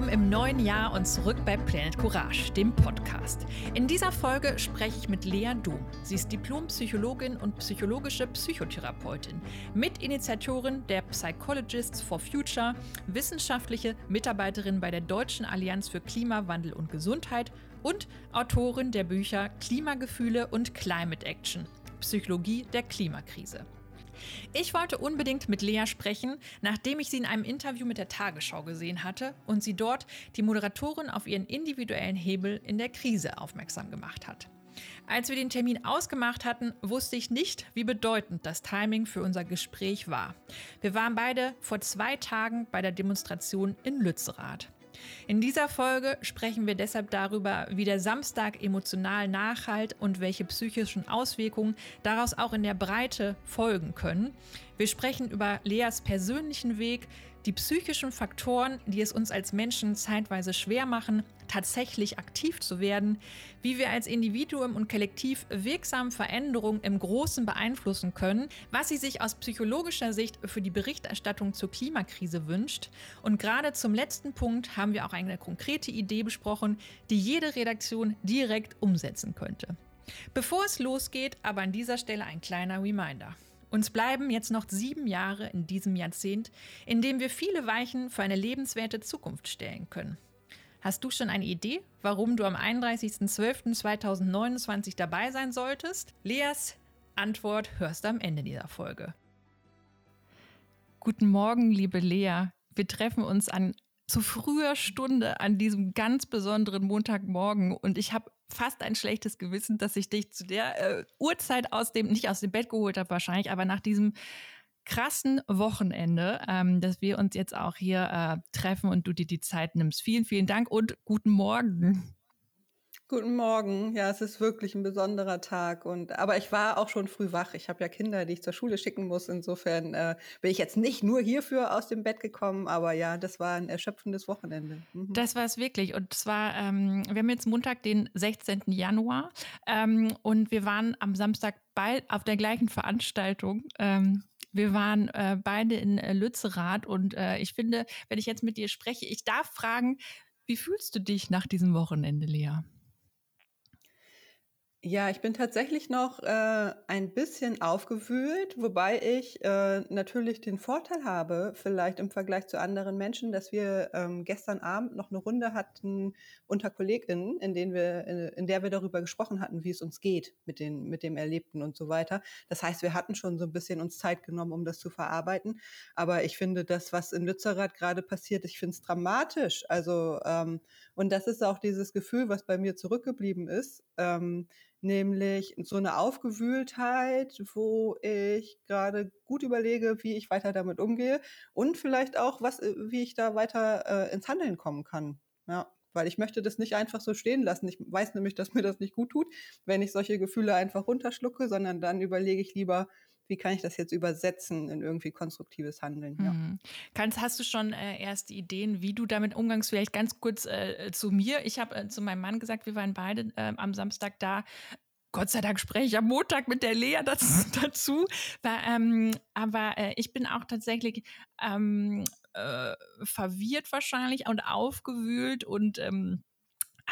willkommen im neuen Jahr und zurück bei Planet Courage, dem Podcast. In dieser Folge spreche ich mit Lea Dom. Sie ist Diplompsychologin und psychologische Psychotherapeutin, Mitinitiatorin der Psychologists for Future, wissenschaftliche Mitarbeiterin bei der Deutschen Allianz für Klimawandel und Gesundheit und Autorin der Bücher Klimagefühle und Climate Action, Psychologie der Klimakrise. Ich wollte unbedingt mit Lea sprechen, nachdem ich sie in einem Interview mit der Tagesschau gesehen hatte und sie dort die Moderatorin auf ihren individuellen Hebel in der Krise aufmerksam gemacht hat. Als wir den Termin ausgemacht hatten, wusste ich nicht, wie bedeutend das Timing für unser Gespräch war. Wir waren beide vor zwei Tagen bei der Demonstration in Lützerath. In dieser Folge sprechen wir deshalb darüber, wie der Samstag emotional nachhalt und welche psychischen Auswirkungen daraus auch in der Breite folgen können. Wir sprechen über Leas persönlichen Weg, die psychischen Faktoren, die es uns als Menschen zeitweise schwer machen, tatsächlich aktiv zu werden, wie wir als Individuum und Kollektiv wirksam Veränderungen im Großen beeinflussen können, was sie sich aus psychologischer Sicht für die Berichterstattung zur Klimakrise wünscht. Und gerade zum letzten Punkt haben wir auch eine konkrete Idee besprochen, die jede Redaktion direkt umsetzen könnte. Bevor es losgeht, aber an dieser Stelle ein kleiner Reminder. Uns bleiben jetzt noch sieben Jahre in diesem Jahrzehnt, in dem wir viele Weichen für eine lebenswerte Zukunft stellen können. Hast du schon eine Idee, warum du am 31.12.2029 dabei sein solltest? Leas Antwort hörst du am Ende dieser Folge. Guten Morgen, liebe Lea. Wir treffen uns an zu früher Stunde an diesem ganz besonderen Montagmorgen und ich habe fast ein schlechtes Gewissen, dass ich dich zu der äh, Uhrzeit aus dem, nicht aus dem Bett geholt habe wahrscheinlich, aber nach diesem krassen Wochenende, ähm, dass wir uns jetzt auch hier äh, treffen und du dir die Zeit nimmst. Vielen, vielen Dank und guten Morgen. Guten Morgen. Ja, es ist wirklich ein besonderer Tag. Und aber ich war auch schon früh wach. Ich habe ja Kinder, die ich zur Schule schicken muss. Insofern äh, bin ich jetzt nicht nur hierfür aus dem Bett gekommen, aber ja, das war ein erschöpfendes Wochenende. Mhm. Das war es wirklich. Und zwar, ähm, wir haben jetzt Montag, den 16. Januar, ähm, und wir waren am Samstag bald auf der gleichen Veranstaltung. Ähm, wir waren äh, beide in äh, Lützerath und äh, ich finde, wenn ich jetzt mit dir spreche, ich darf fragen, wie fühlst du dich nach diesem Wochenende, Lea? Ja, ich bin tatsächlich noch äh, ein bisschen aufgewühlt, wobei ich äh, natürlich den Vorteil habe, vielleicht im Vergleich zu anderen Menschen, dass wir ähm, gestern Abend noch eine Runde hatten unter KollegInnen, in, denen wir, in, in der wir darüber gesprochen hatten, wie es uns geht mit, den, mit dem Erlebten und so weiter. Das heißt, wir hatten schon so ein bisschen uns Zeit genommen, um das zu verarbeiten. Aber ich finde, das, was in Lützerath gerade passiert, ich finde es dramatisch. Also, ähm, und das ist auch dieses Gefühl, was bei mir zurückgeblieben ist. Ähm, nämlich so eine Aufgewühltheit, wo ich gerade gut überlege, wie ich weiter damit umgehe und vielleicht auch, was, äh, wie ich da weiter äh, ins Handeln kommen kann. Ja, weil ich möchte das nicht einfach so stehen lassen. Ich weiß nämlich, dass mir das nicht gut tut, wenn ich solche Gefühle einfach runterschlucke, sondern dann überlege ich lieber, wie kann ich das jetzt übersetzen in irgendwie konstruktives Handeln. Ja. Mhm. Kannst, hast du schon äh, erste Ideen, wie du damit umgangst? Vielleicht ganz kurz äh, zu mir. Ich habe äh, zu meinem Mann gesagt, wir waren beide äh, am Samstag da. Gott sei Dank spreche ich am Montag mit der Lea dazu. dazu. Weil, ähm, aber äh, ich bin auch tatsächlich ähm, äh, verwirrt wahrscheinlich und aufgewühlt und ähm,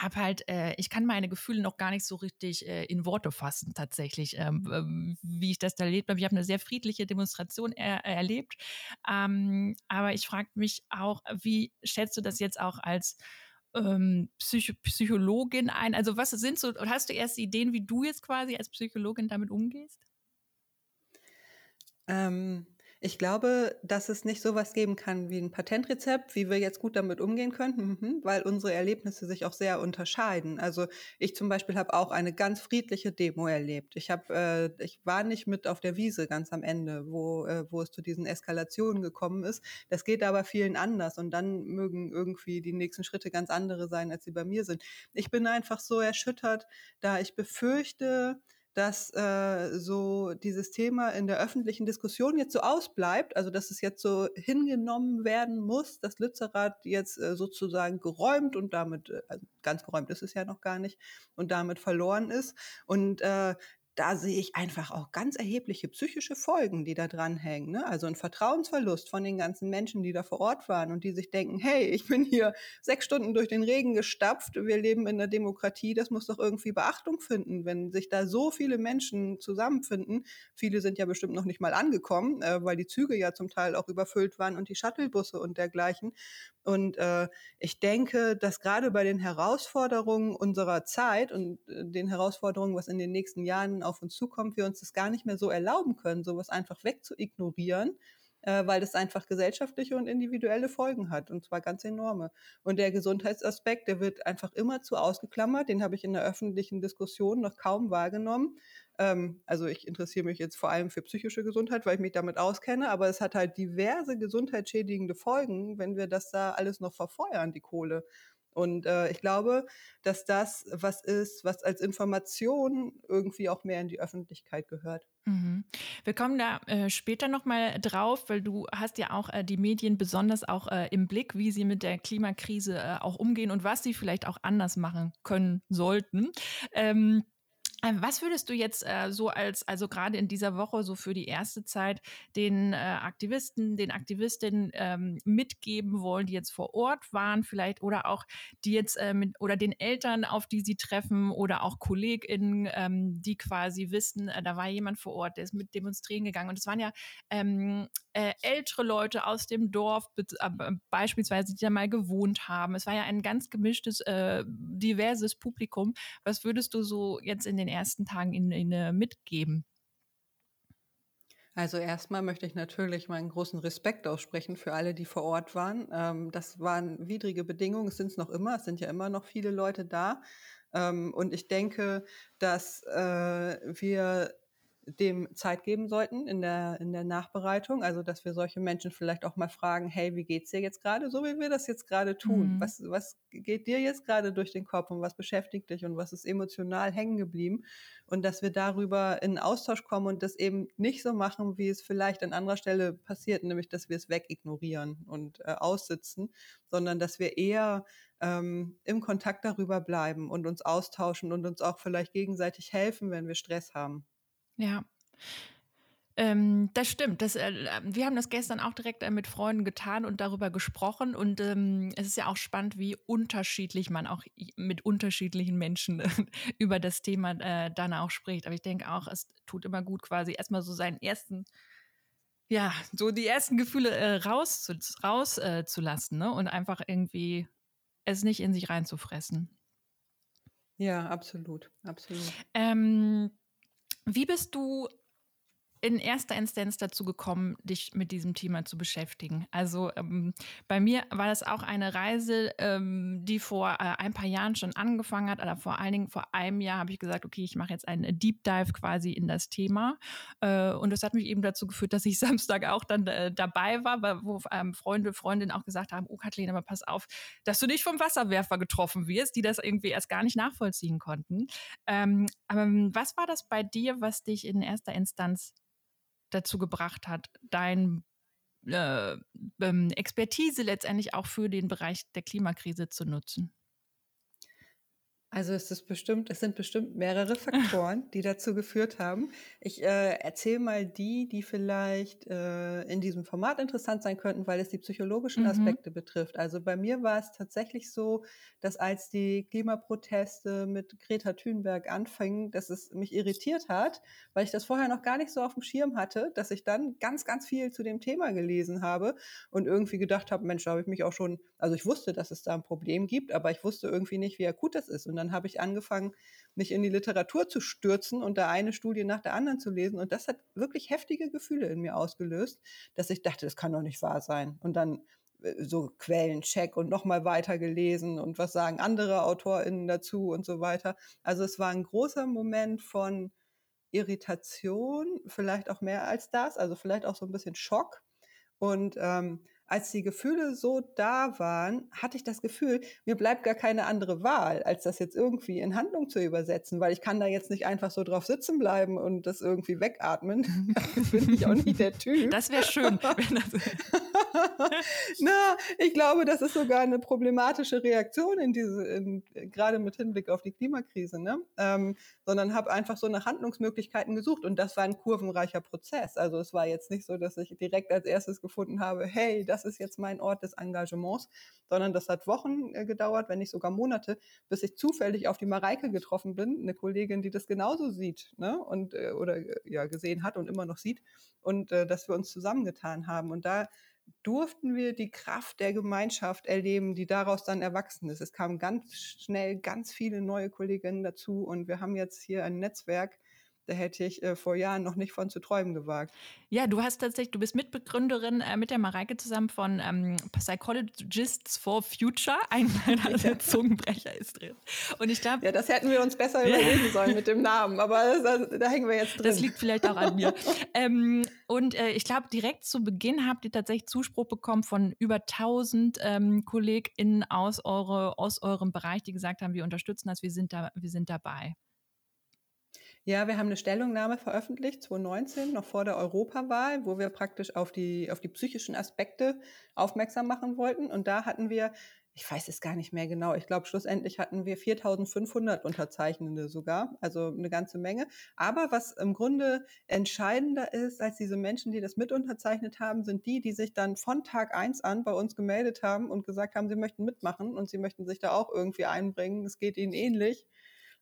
habe halt, äh, ich kann meine Gefühle noch gar nicht so richtig äh, in Worte fassen, tatsächlich, ähm, ähm wie ich das da erlebt habe. Ich habe eine sehr friedliche Demonstration er erlebt. Ähm, aber ich frage mich auch, wie schätzt du das jetzt auch als ähm, Psych Psychologin ein? Also, was sind so, hast du erste Ideen, wie du jetzt quasi als Psychologin damit umgehst? Ähm, ich glaube, dass es nicht sowas geben kann wie ein Patentrezept, wie wir jetzt gut damit umgehen könnten, mhm, weil unsere Erlebnisse sich auch sehr unterscheiden. Also ich zum Beispiel habe auch eine ganz friedliche Demo erlebt. Ich habe, äh, ich war nicht mit auf der Wiese ganz am Ende, wo äh, wo es zu diesen Eskalationen gekommen ist. Das geht aber vielen anders und dann mögen irgendwie die nächsten Schritte ganz andere sein, als sie bei mir sind. Ich bin einfach so erschüttert, da ich befürchte, dass äh, so dieses Thema in der öffentlichen Diskussion jetzt so ausbleibt, also dass es jetzt so hingenommen werden muss, dass Lützerath jetzt äh, sozusagen geräumt und damit, äh, ganz geräumt ist es ja noch gar nicht, und damit verloren ist. Und äh, da sehe ich einfach auch ganz erhebliche psychische Folgen, die da dranhängen. Ne? Also ein Vertrauensverlust von den ganzen Menschen, die da vor Ort waren und die sich denken, hey, ich bin hier sechs Stunden durch den Regen gestapft, wir leben in der Demokratie, das muss doch irgendwie Beachtung finden, wenn sich da so viele Menschen zusammenfinden. Viele sind ja bestimmt noch nicht mal angekommen, äh, weil die Züge ja zum Teil auch überfüllt waren und die Shuttlebusse und dergleichen. Und äh, ich denke, dass gerade bei den Herausforderungen unserer Zeit und äh, den Herausforderungen, was in den nächsten Jahren auf uns zukommt, wir uns das gar nicht mehr so erlauben können, sowas einfach wegzuignorieren, äh, weil das einfach gesellschaftliche und individuelle Folgen hat und zwar ganz enorme. Und der Gesundheitsaspekt, der wird einfach immer zu ausgeklammert, den habe ich in der öffentlichen Diskussion noch kaum wahrgenommen. Ähm, also ich interessiere mich jetzt vor allem für psychische Gesundheit, weil ich mich damit auskenne, aber es hat halt diverse gesundheitsschädigende Folgen, wenn wir das da alles noch verfeuern, die Kohle. Und äh, ich glaube, dass das was ist, was als Information irgendwie auch mehr in die Öffentlichkeit gehört. Mhm. Wir kommen da äh, später nochmal drauf, weil du hast ja auch äh, die Medien besonders auch äh, im Blick, wie sie mit der Klimakrise äh, auch umgehen und was sie vielleicht auch anders machen können sollten. Ähm, was würdest du jetzt äh, so als, also gerade in dieser Woche, so für die erste Zeit, den äh, Aktivisten, den Aktivistinnen ähm, mitgeben wollen, die jetzt vor Ort waren, vielleicht oder auch die jetzt äh, mit oder den Eltern, auf die sie treffen oder auch KollegInnen, ähm, die quasi wissen, äh, da war jemand vor Ort, der ist mit demonstrieren gegangen. Und es waren ja ähm, äh, ältere Leute aus dem Dorf äh, beispielsweise, die da mal gewohnt haben. Es war ja ein ganz gemischtes, diverses Publikum. Was würdest du so jetzt in den ersten Tagen ihnen, ihnen mitgeben? Also erstmal möchte ich natürlich meinen großen Respekt aussprechen für alle, die vor Ort waren. Ähm, das waren widrige Bedingungen, sind es noch immer, es sind ja immer noch viele Leute da. Ähm, und ich denke, dass äh, wir dem Zeit geben sollten in der, in der Nachbereitung. Also, dass wir solche Menschen vielleicht auch mal fragen, hey, wie geht's dir jetzt gerade? So wie wir das jetzt gerade tun. Mhm. Was, was geht dir jetzt gerade durch den Kopf und was beschäftigt dich und was ist emotional hängen geblieben? Und dass wir darüber in Austausch kommen und das eben nicht so machen, wie es vielleicht an anderer Stelle passiert, nämlich, dass wir es wegignorieren und äh, aussitzen, sondern dass wir eher ähm, im Kontakt darüber bleiben und uns austauschen und uns auch vielleicht gegenseitig helfen, wenn wir Stress haben. Ja. Ähm, das stimmt. Das, äh, wir haben das gestern auch direkt äh, mit Freunden getan und darüber gesprochen. Und ähm, es ist ja auch spannend, wie unterschiedlich man auch mit unterschiedlichen Menschen über das Thema äh, dann auch spricht. Aber ich denke auch, es tut immer gut, quasi erstmal so seinen ersten, ja, so die ersten Gefühle äh, rauszulassen raus, äh, ne? und einfach irgendwie es nicht in sich reinzufressen. Ja, absolut, absolut. Ähm, wie bist du in erster Instanz dazu gekommen, dich mit diesem Thema zu beschäftigen? Also ähm, bei mir war das auch eine Reise, ähm, die vor äh, ein paar Jahren schon angefangen hat, oder vor allen Dingen vor einem Jahr habe ich gesagt, okay, ich mache jetzt einen Deep Dive quasi in das Thema. Äh, und das hat mich eben dazu geführt, dass ich Samstag auch dann äh, dabei war, wo ähm, Freunde, Freundinnen auch gesagt haben, oh Kathleen, aber pass auf, dass du nicht vom Wasserwerfer getroffen wirst, die das irgendwie erst gar nicht nachvollziehen konnten. Ähm, aber was war das bei dir, was dich in erster Instanz dazu gebracht hat, dein äh, ähm, Expertise letztendlich auch für den Bereich der Klimakrise zu nutzen? Also es ist bestimmt, es sind bestimmt mehrere Faktoren, die dazu geführt haben. Ich äh, erzähle mal die, die vielleicht äh, in diesem Format interessant sein könnten, weil es die psychologischen mhm. Aspekte betrifft. Also bei mir war es tatsächlich so, dass als die Klimaproteste mit Greta Thunberg anfingen, dass es mich irritiert hat, weil ich das vorher noch gar nicht so auf dem Schirm hatte, dass ich dann ganz, ganz viel zu dem Thema gelesen habe und irgendwie gedacht habe, Mensch, da habe ich mich auch schon, also ich wusste, dass es da ein Problem gibt, aber ich wusste irgendwie nicht, wie akut das ist. Und dann habe ich angefangen, mich in die Literatur zu stürzen und da eine Studie nach der anderen zu lesen. Und das hat wirklich heftige Gefühle in mir ausgelöst, dass ich dachte, das kann doch nicht wahr sein. Und dann äh, so Quellencheck und nochmal weiter gelesen und was sagen andere AutorInnen dazu und so weiter. Also es war ein großer Moment von Irritation, vielleicht auch mehr als das, also vielleicht auch so ein bisschen Schock. Und ähm, als die Gefühle so da waren, hatte ich das Gefühl, mir bleibt gar keine andere Wahl, als das jetzt irgendwie in Handlung zu übersetzen, weil ich kann da jetzt nicht einfach so drauf sitzen bleiben und das irgendwie wegatmen. Das bin ich auch nicht der Typ. Das wäre schön. Na, ich glaube, das ist sogar eine problematische Reaktion in diese, in, gerade mit Hinblick auf die Klimakrise, ne? Ähm, sondern habe einfach so nach Handlungsmöglichkeiten gesucht und das war ein kurvenreicher Prozess. Also es war jetzt nicht so, dass ich direkt als erstes gefunden habe, hey, das ist jetzt mein Ort des Engagements, sondern das hat Wochen äh, gedauert, wenn nicht sogar Monate, bis ich zufällig auf die Mareike getroffen bin, eine Kollegin, die das genauso sieht, ne? Und äh, oder äh, ja gesehen hat und immer noch sieht und äh, dass wir uns zusammengetan haben und da durften wir die Kraft der Gemeinschaft erleben, die daraus dann erwachsen ist. Es kamen ganz schnell ganz viele neue Kolleginnen dazu und wir haben jetzt hier ein Netzwerk, da hätte ich äh, vor Jahren noch nicht von zu träumen gewagt. Ja, du hast tatsächlich, du bist Mitbegründerin äh, mit der Mareike zusammen von ähm, Psychologists for Future. Ein meiner ja. Zungenbrecher ist drin. Und ich glaube. Ja, das hätten wir uns besser überlegen sollen mit dem Namen, aber das, da hängen wir jetzt drin. Das liegt vielleicht auch an mir. ähm, und äh, ich glaube, direkt zu Beginn habt ihr tatsächlich Zuspruch bekommen von über 1000 ähm, KollegInnen aus, eure, aus eurem Bereich, die gesagt haben, wir unterstützen das, wir sind, da, wir sind dabei. Ja, wir haben eine Stellungnahme veröffentlicht, 2019, noch vor der Europawahl, wo wir praktisch auf die, auf die psychischen Aspekte aufmerksam machen wollten. Und da hatten wir, ich weiß es gar nicht mehr genau, ich glaube, schlussendlich hatten wir 4500 Unterzeichnende sogar, also eine ganze Menge. Aber was im Grunde entscheidender ist als diese Menschen, die das mit unterzeichnet haben, sind die, die sich dann von Tag eins an bei uns gemeldet haben und gesagt haben, sie möchten mitmachen und sie möchten sich da auch irgendwie einbringen. Es geht ihnen ähnlich.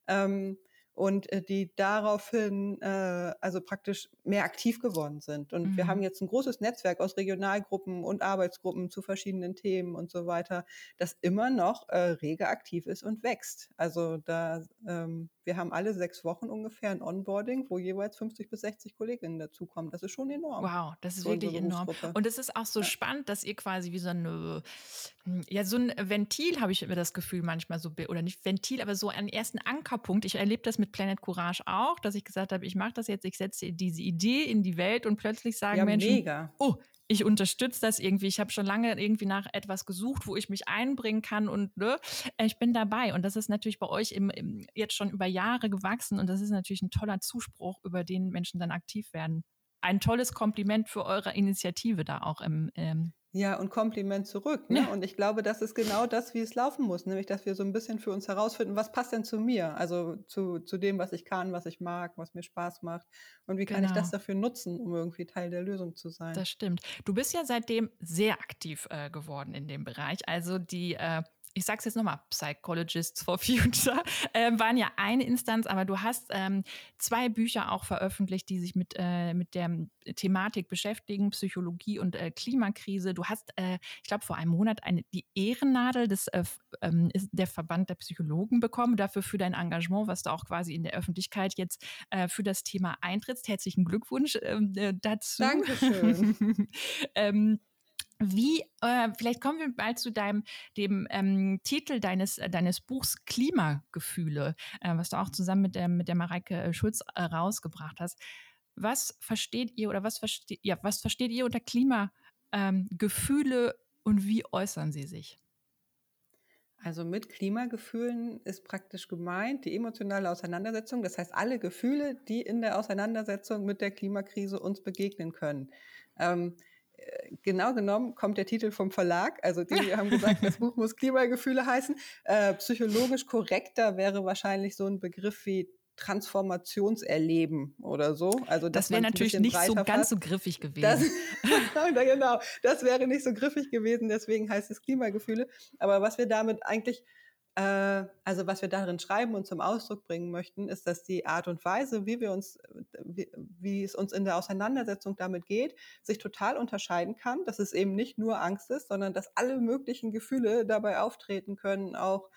Ähm, und äh, die daraufhin äh, also praktisch mehr aktiv geworden sind. Und mhm. wir haben jetzt ein großes Netzwerk aus Regionalgruppen und Arbeitsgruppen zu verschiedenen Themen und so weiter, das immer noch äh, rege aktiv ist und wächst. Also da ähm, wir haben alle sechs Wochen ungefähr ein Onboarding, wo jeweils 50 bis 60 Kolleginnen dazukommen. Das ist schon enorm. Wow, das ist wirklich enorm. Und es ist auch so ja. spannend, dass ihr quasi wie so eine, hm, ja, so ein Ventil, habe ich immer das Gefühl manchmal so, oder nicht Ventil, aber so einen ersten Ankerpunkt. Ich erlebe das mit Planet Courage auch, dass ich gesagt habe, ich mache das jetzt, ich setze diese Idee in die Welt und plötzlich sagen ja, Menschen, mega. oh, ich unterstütze das irgendwie. Ich habe schon lange irgendwie nach etwas gesucht, wo ich mich einbringen kann und ne, ich bin dabei. Und das ist natürlich bei euch im, im, jetzt schon über Jahre gewachsen und das ist natürlich ein toller Zuspruch, über den Menschen dann aktiv werden. Ein tolles Kompliment für eure Initiative da auch im, ähm, ja, und Kompliment zurück. Ne? Ja. Und ich glaube, das ist genau das, wie es laufen muss. Nämlich, dass wir so ein bisschen für uns herausfinden, was passt denn zu mir? Also zu, zu dem, was ich kann, was ich mag, was mir Spaß macht. Und wie kann genau. ich das dafür nutzen, um irgendwie Teil der Lösung zu sein? Das stimmt. Du bist ja seitdem sehr aktiv äh, geworden in dem Bereich. Also die äh, ich sage es jetzt nochmal, Psychologists for Future, äh, waren ja eine Instanz, aber du hast ähm, zwei Bücher auch veröffentlicht, die sich mit, äh, mit der Thematik beschäftigen, Psychologie und äh, Klimakrise. Du hast, äh, ich glaube, vor einem Monat eine, die Ehrennadel des äh, ähm, der Verband der Psychologen bekommen, dafür für dein Engagement, was du auch quasi in der Öffentlichkeit jetzt äh, für das Thema eintrittst. Herzlichen Glückwunsch ähm, dazu. Dankeschön. ähm, wie, äh, vielleicht kommen wir bald zu deinem, dem ähm, Titel deines, äh, deines Buchs Klimagefühle, äh, was du auch zusammen mit der, mit der Mareike äh, Schulz äh, rausgebracht hast. Was versteht ihr oder was, verste ja, was versteht ihr unter Klimagefühle ähm, und wie äußern sie sich? Also mit Klimagefühlen ist praktisch gemeint die emotionale Auseinandersetzung, das heißt alle Gefühle, die in der Auseinandersetzung mit der Klimakrise uns begegnen können. Ähm, genau genommen kommt der Titel vom Verlag. Also die haben gesagt, das Buch muss Klimagefühle heißen. Äh, psychologisch korrekter wäre wahrscheinlich so ein Begriff wie Transformationserleben oder so. Also das wäre natürlich nicht so ganz fasst. so griffig gewesen. Das, genau, das wäre nicht so griffig gewesen. Deswegen heißt es Klimagefühle. Aber was wir damit eigentlich also was wir darin schreiben und zum Ausdruck bringen möchten, ist, dass die Art und Weise, wie wir uns, wie, wie, es uns in der Auseinandersetzung damit geht, sich total unterscheiden kann. Dass es eben nicht nur Angst ist, sondern dass alle möglichen Gefühle dabei auftreten können, auch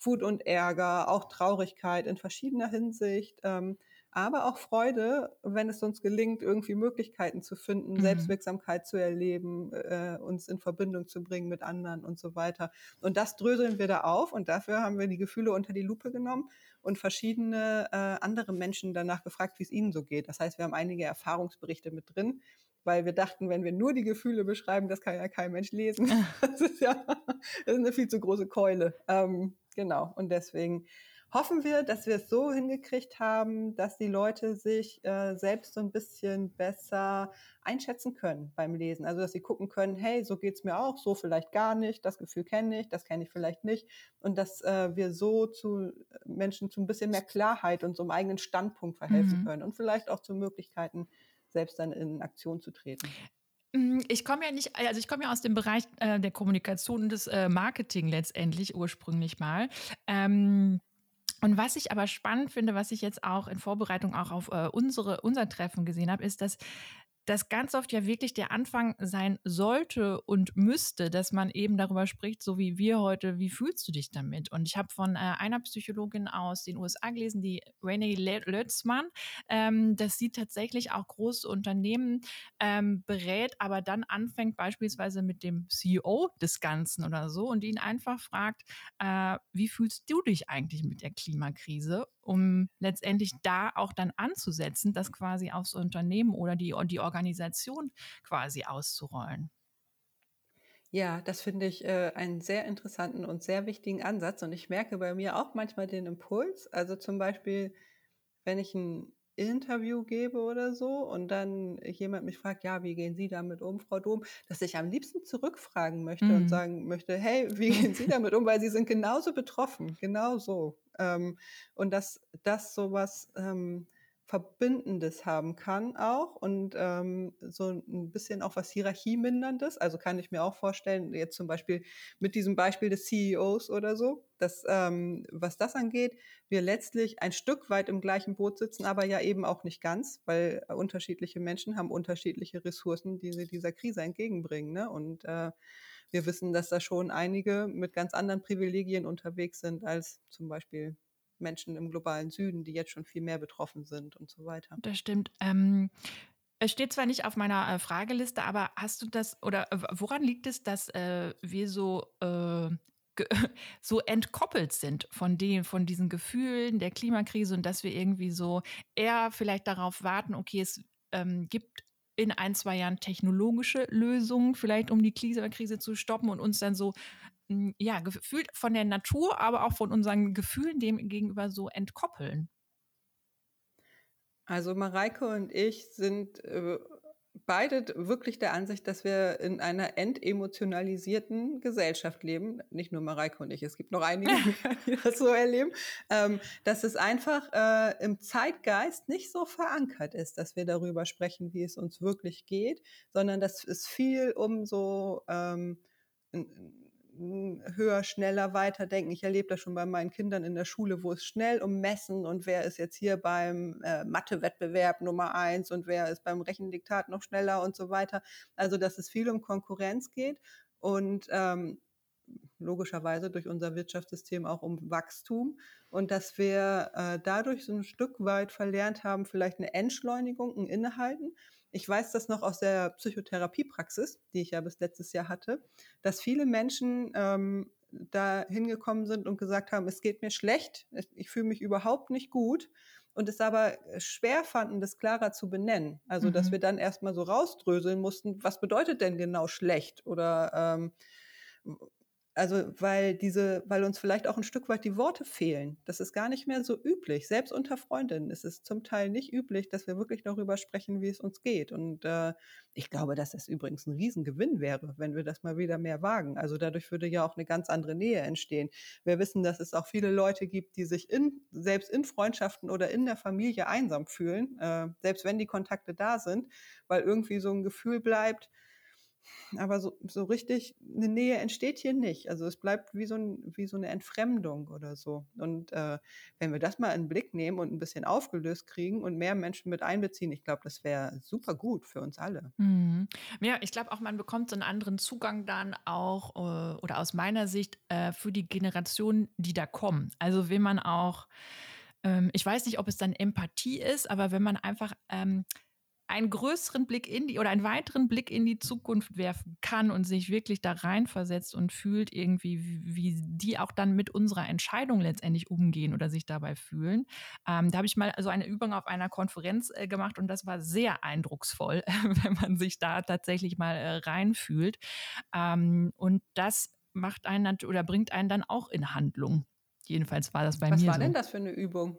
Wut und Ärger, auch Traurigkeit in verschiedener Hinsicht. Ähm, aber auch Freude, wenn es uns gelingt, irgendwie Möglichkeiten zu finden, mhm. Selbstwirksamkeit zu erleben, äh, uns in Verbindung zu bringen mit anderen und so weiter. Und das dröseln wir da auf und dafür haben wir die Gefühle unter die Lupe genommen und verschiedene äh, andere Menschen danach gefragt, wie es ihnen so geht. Das heißt, wir haben einige Erfahrungsberichte mit drin, weil wir dachten, wenn wir nur die Gefühle beschreiben, das kann ja kein Mensch lesen. Das ist ja das ist eine viel zu große Keule. Ähm, genau. Und deswegen hoffen wir, dass wir es so hingekriegt haben, dass die Leute sich äh, selbst so ein bisschen besser einschätzen können beim Lesen. Also dass sie gucken können, hey, so geht's mir auch, so vielleicht gar nicht, das Gefühl kenne ich, das kenne ich vielleicht nicht. Und dass äh, wir so zu Menschen zu ein bisschen mehr Klarheit und so einem eigenen Standpunkt verhelfen mhm. können und vielleicht auch zu Möglichkeiten, selbst dann in Aktion zu treten. Mm, ich komme ja nicht, also ich komme ja aus dem Bereich äh, der Kommunikation und des äh, Marketing letztendlich ursprünglich mal. Ähm, und was ich aber spannend finde, was ich jetzt auch in Vorbereitung auch auf äh, unsere, unser Treffen gesehen habe, ist, dass das ganz oft ja wirklich der Anfang sein sollte und müsste, dass man eben darüber spricht, so wie wir heute, wie fühlst du dich damit? Und ich habe von äh, einer Psychologin aus den USA gelesen, die Renee Lötzmann, ähm, dass sie tatsächlich auch große Unternehmen ähm, berät, aber dann anfängt beispielsweise mit dem CEO des Ganzen oder so und ihn einfach fragt, äh, wie fühlst du dich eigentlich mit der Klimakrise? Um letztendlich da auch dann anzusetzen, das quasi aufs Unternehmen oder die, die Organisation quasi auszurollen. Ja, das finde ich äh, einen sehr interessanten und sehr wichtigen Ansatz. Und ich merke bei mir auch manchmal den Impuls. Also zum Beispiel, wenn ich ein Interview gebe oder so und dann jemand mich fragt, ja, wie gehen Sie damit um, Frau Dom, dass ich am liebsten zurückfragen möchte mhm. und sagen möchte, hey, wie gehen Sie damit um, weil Sie sind genauso betroffen, genauso. Ähm, und dass das sowas ähm, Verbindendes haben kann auch und ähm, so ein bisschen auch was Hierarchieminderndes. Also kann ich mir auch vorstellen, jetzt zum Beispiel mit diesem Beispiel des CEOs oder so, dass ähm, was das angeht, wir letztlich ein Stück weit im gleichen Boot sitzen, aber ja eben auch nicht ganz, weil unterschiedliche Menschen haben unterschiedliche Ressourcen, die sie dieser Krise entgegenbringen. Ne? Und äh, wir wissen, dass da schon einige mit ganz anderen Privilegien unterwegs sind als zum Beispiel Menschen im globalen Süden, die jetzt schon viel mehr betroffen sind und so weiter. Das stimmt. Ähm, es steht zwar nicht auf meiner äh, Frageliste, aber hast du das oder äh, woran liegt es, dass äh, wir so äh, so entkoppelt sind von den, von diesen Gefühlen der Klimakrise und dass wir irgendwie so eher vielleicht darauf warten, okay, es ähm, gibt in ein, zwei Jahren technologische Lösungen, vielleicht um die Klimakrise zu stoppen und uns dann so, ja, gefühlt von der Natur, aber auch von unseren Gefühlen dem gegenüber so entkoppeln. Also Mareike und ich sind äh, beide wirklich der Ansicht, dass wir in einer entemotionalisierten Gesellschaft leben. Nicht nur Mareike und ich, es gibt noch einige die das so erleben. Ähm, dass es einfach äh, im Zeitgeist nicht so verankert ist, dass wir darüber sprechen, wie es uns wirklich geht, sondern dass es viel um so ähm, höher, schneller weiterdenken. Ich erlebe das schon bei meinen Kindern in der Schule, wo es schnell um Messen und wer ist jetzt hier beim äh, Mathe-Wettbewerb Nummer eins und wer ist beim Rechendiktat noch schneller und so weiter. Also, dass es viel um Konkurrenz geht und ähm, logischerweise durch unser Wirtschaftssystem auch um Wachstum und dass wir äh, dadurch so ein Stück weit verlernt haben, vielleicht eine Entschleunigung, ein Innehalten ich weiß das noch aus der Psychotherapiepraxis, die ich ja bis letztes Jahr hatte, dass viele Menschen ähm, da hingekommen sind und gesagt haben, es geht mir schlecht, ich fühle mich überhaupt nicht gut und es aber schwer fanden, das klarer zu benennen. Also, mhm. dass wir dann erstmal so rausdröseln mussten, was bedeutet denn genau schlecht oder ähm, also weil diese, weil uns vielleicht auch ein Stück weit die Worte fehlen. Das ist gar nicht mehr so üblich. Selbst unter Freundinnen ist es zum Teil nicht üblich, dass wir wirklich darüber sprechen, wie es uns geht. Und äh, ich glaube, dass das übrigens ein Riesengewinn wäre, wenn wir das mal wieder mehr wagen. Also dadurch würde ja auch eine ganz andere Nähe entstehen. Wir wissen, dass es auch viele Leute gibt, die sich in, selbst in Freundschaften oder in der Familie einsam fühlen, äh, selbst wenn die Kontakte da sind, weil irgendwie so ein Gefühl bleibt, aber so, so richtig eine Nähe entsteht hier nicht. Also es bleibt wie so, ein, wie so eine Entfremdung oder so. Und äh, wenn wir das mal in den Blick nehmen und ein bisschen aufgelöst kriegen und mehr Menschen mit einbeziehen, ich glaube, das wäre super gut für uns alle. Mhm. Ja, ich glaube auch, man bekommt so einen anderen Zugang dann auch, äh, oder aus meiner Sicht, äh, für die Generationen, die da kommen. Also wenn man auch, ähm, ich weiß nicht, ob es dann Empathie ist, aber wenn man einfach ähm, einen größeren Blick in die oder einen weiteren Blick in die Zukunft werfen kann und sich wirklich da reinversetzt und fühlt irgendwie, wie, die auch dann mit unserer Entscheidung letztendlich umgehen oder sich dabei fühlen. Ähm, da habe ich mal so eine Übung auf einer Konferenz äh, gemacht und das war sehr eindrucksvoll, wenn man sich da tatsächlich mal äh, reinfühlt. Ähm, und das macht einen oder bringt einen dann auch in Handlung. Jedenfalls war das bei Was mir. Was war so. denn das für eine Übung?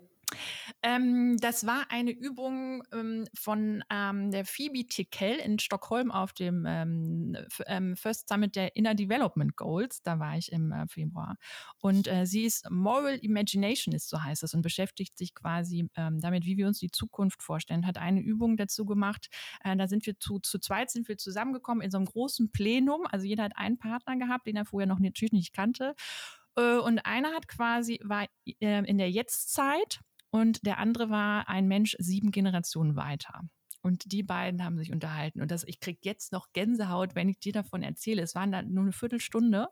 Ähm, das war eine Übung ähm, von ähm, der Phoebe Tickel in Stockholm auf dem ähm, ähm, First Summit der Inner Development Goals. Da war ich im äh, Februar. Und äh, sie ist Moral Imaginationist, so heißt es, und beschäftigt sich quasi ähm, damit, wie wir uns die Zukunft vorstellen. Hat eine Übung dazu gemacht. Äh, da sind wir zu, zu zweit sind wir zusammengekommen in so einem großen Plenum. Also jeder hat einen Partner gehabt, den er vorher noch natürlich nicht kannte. Äh, und einer hat quasi, war äh, in der Jetztzeit und der andere war ein Mensch sieben Generationen weiter. Und die beiden haben sich unterhalten. Und das, ich kriege jetzt noch Gänsehaut, wenn ich dir davon erzähle. Es waren dann nur eine Viertelstunde.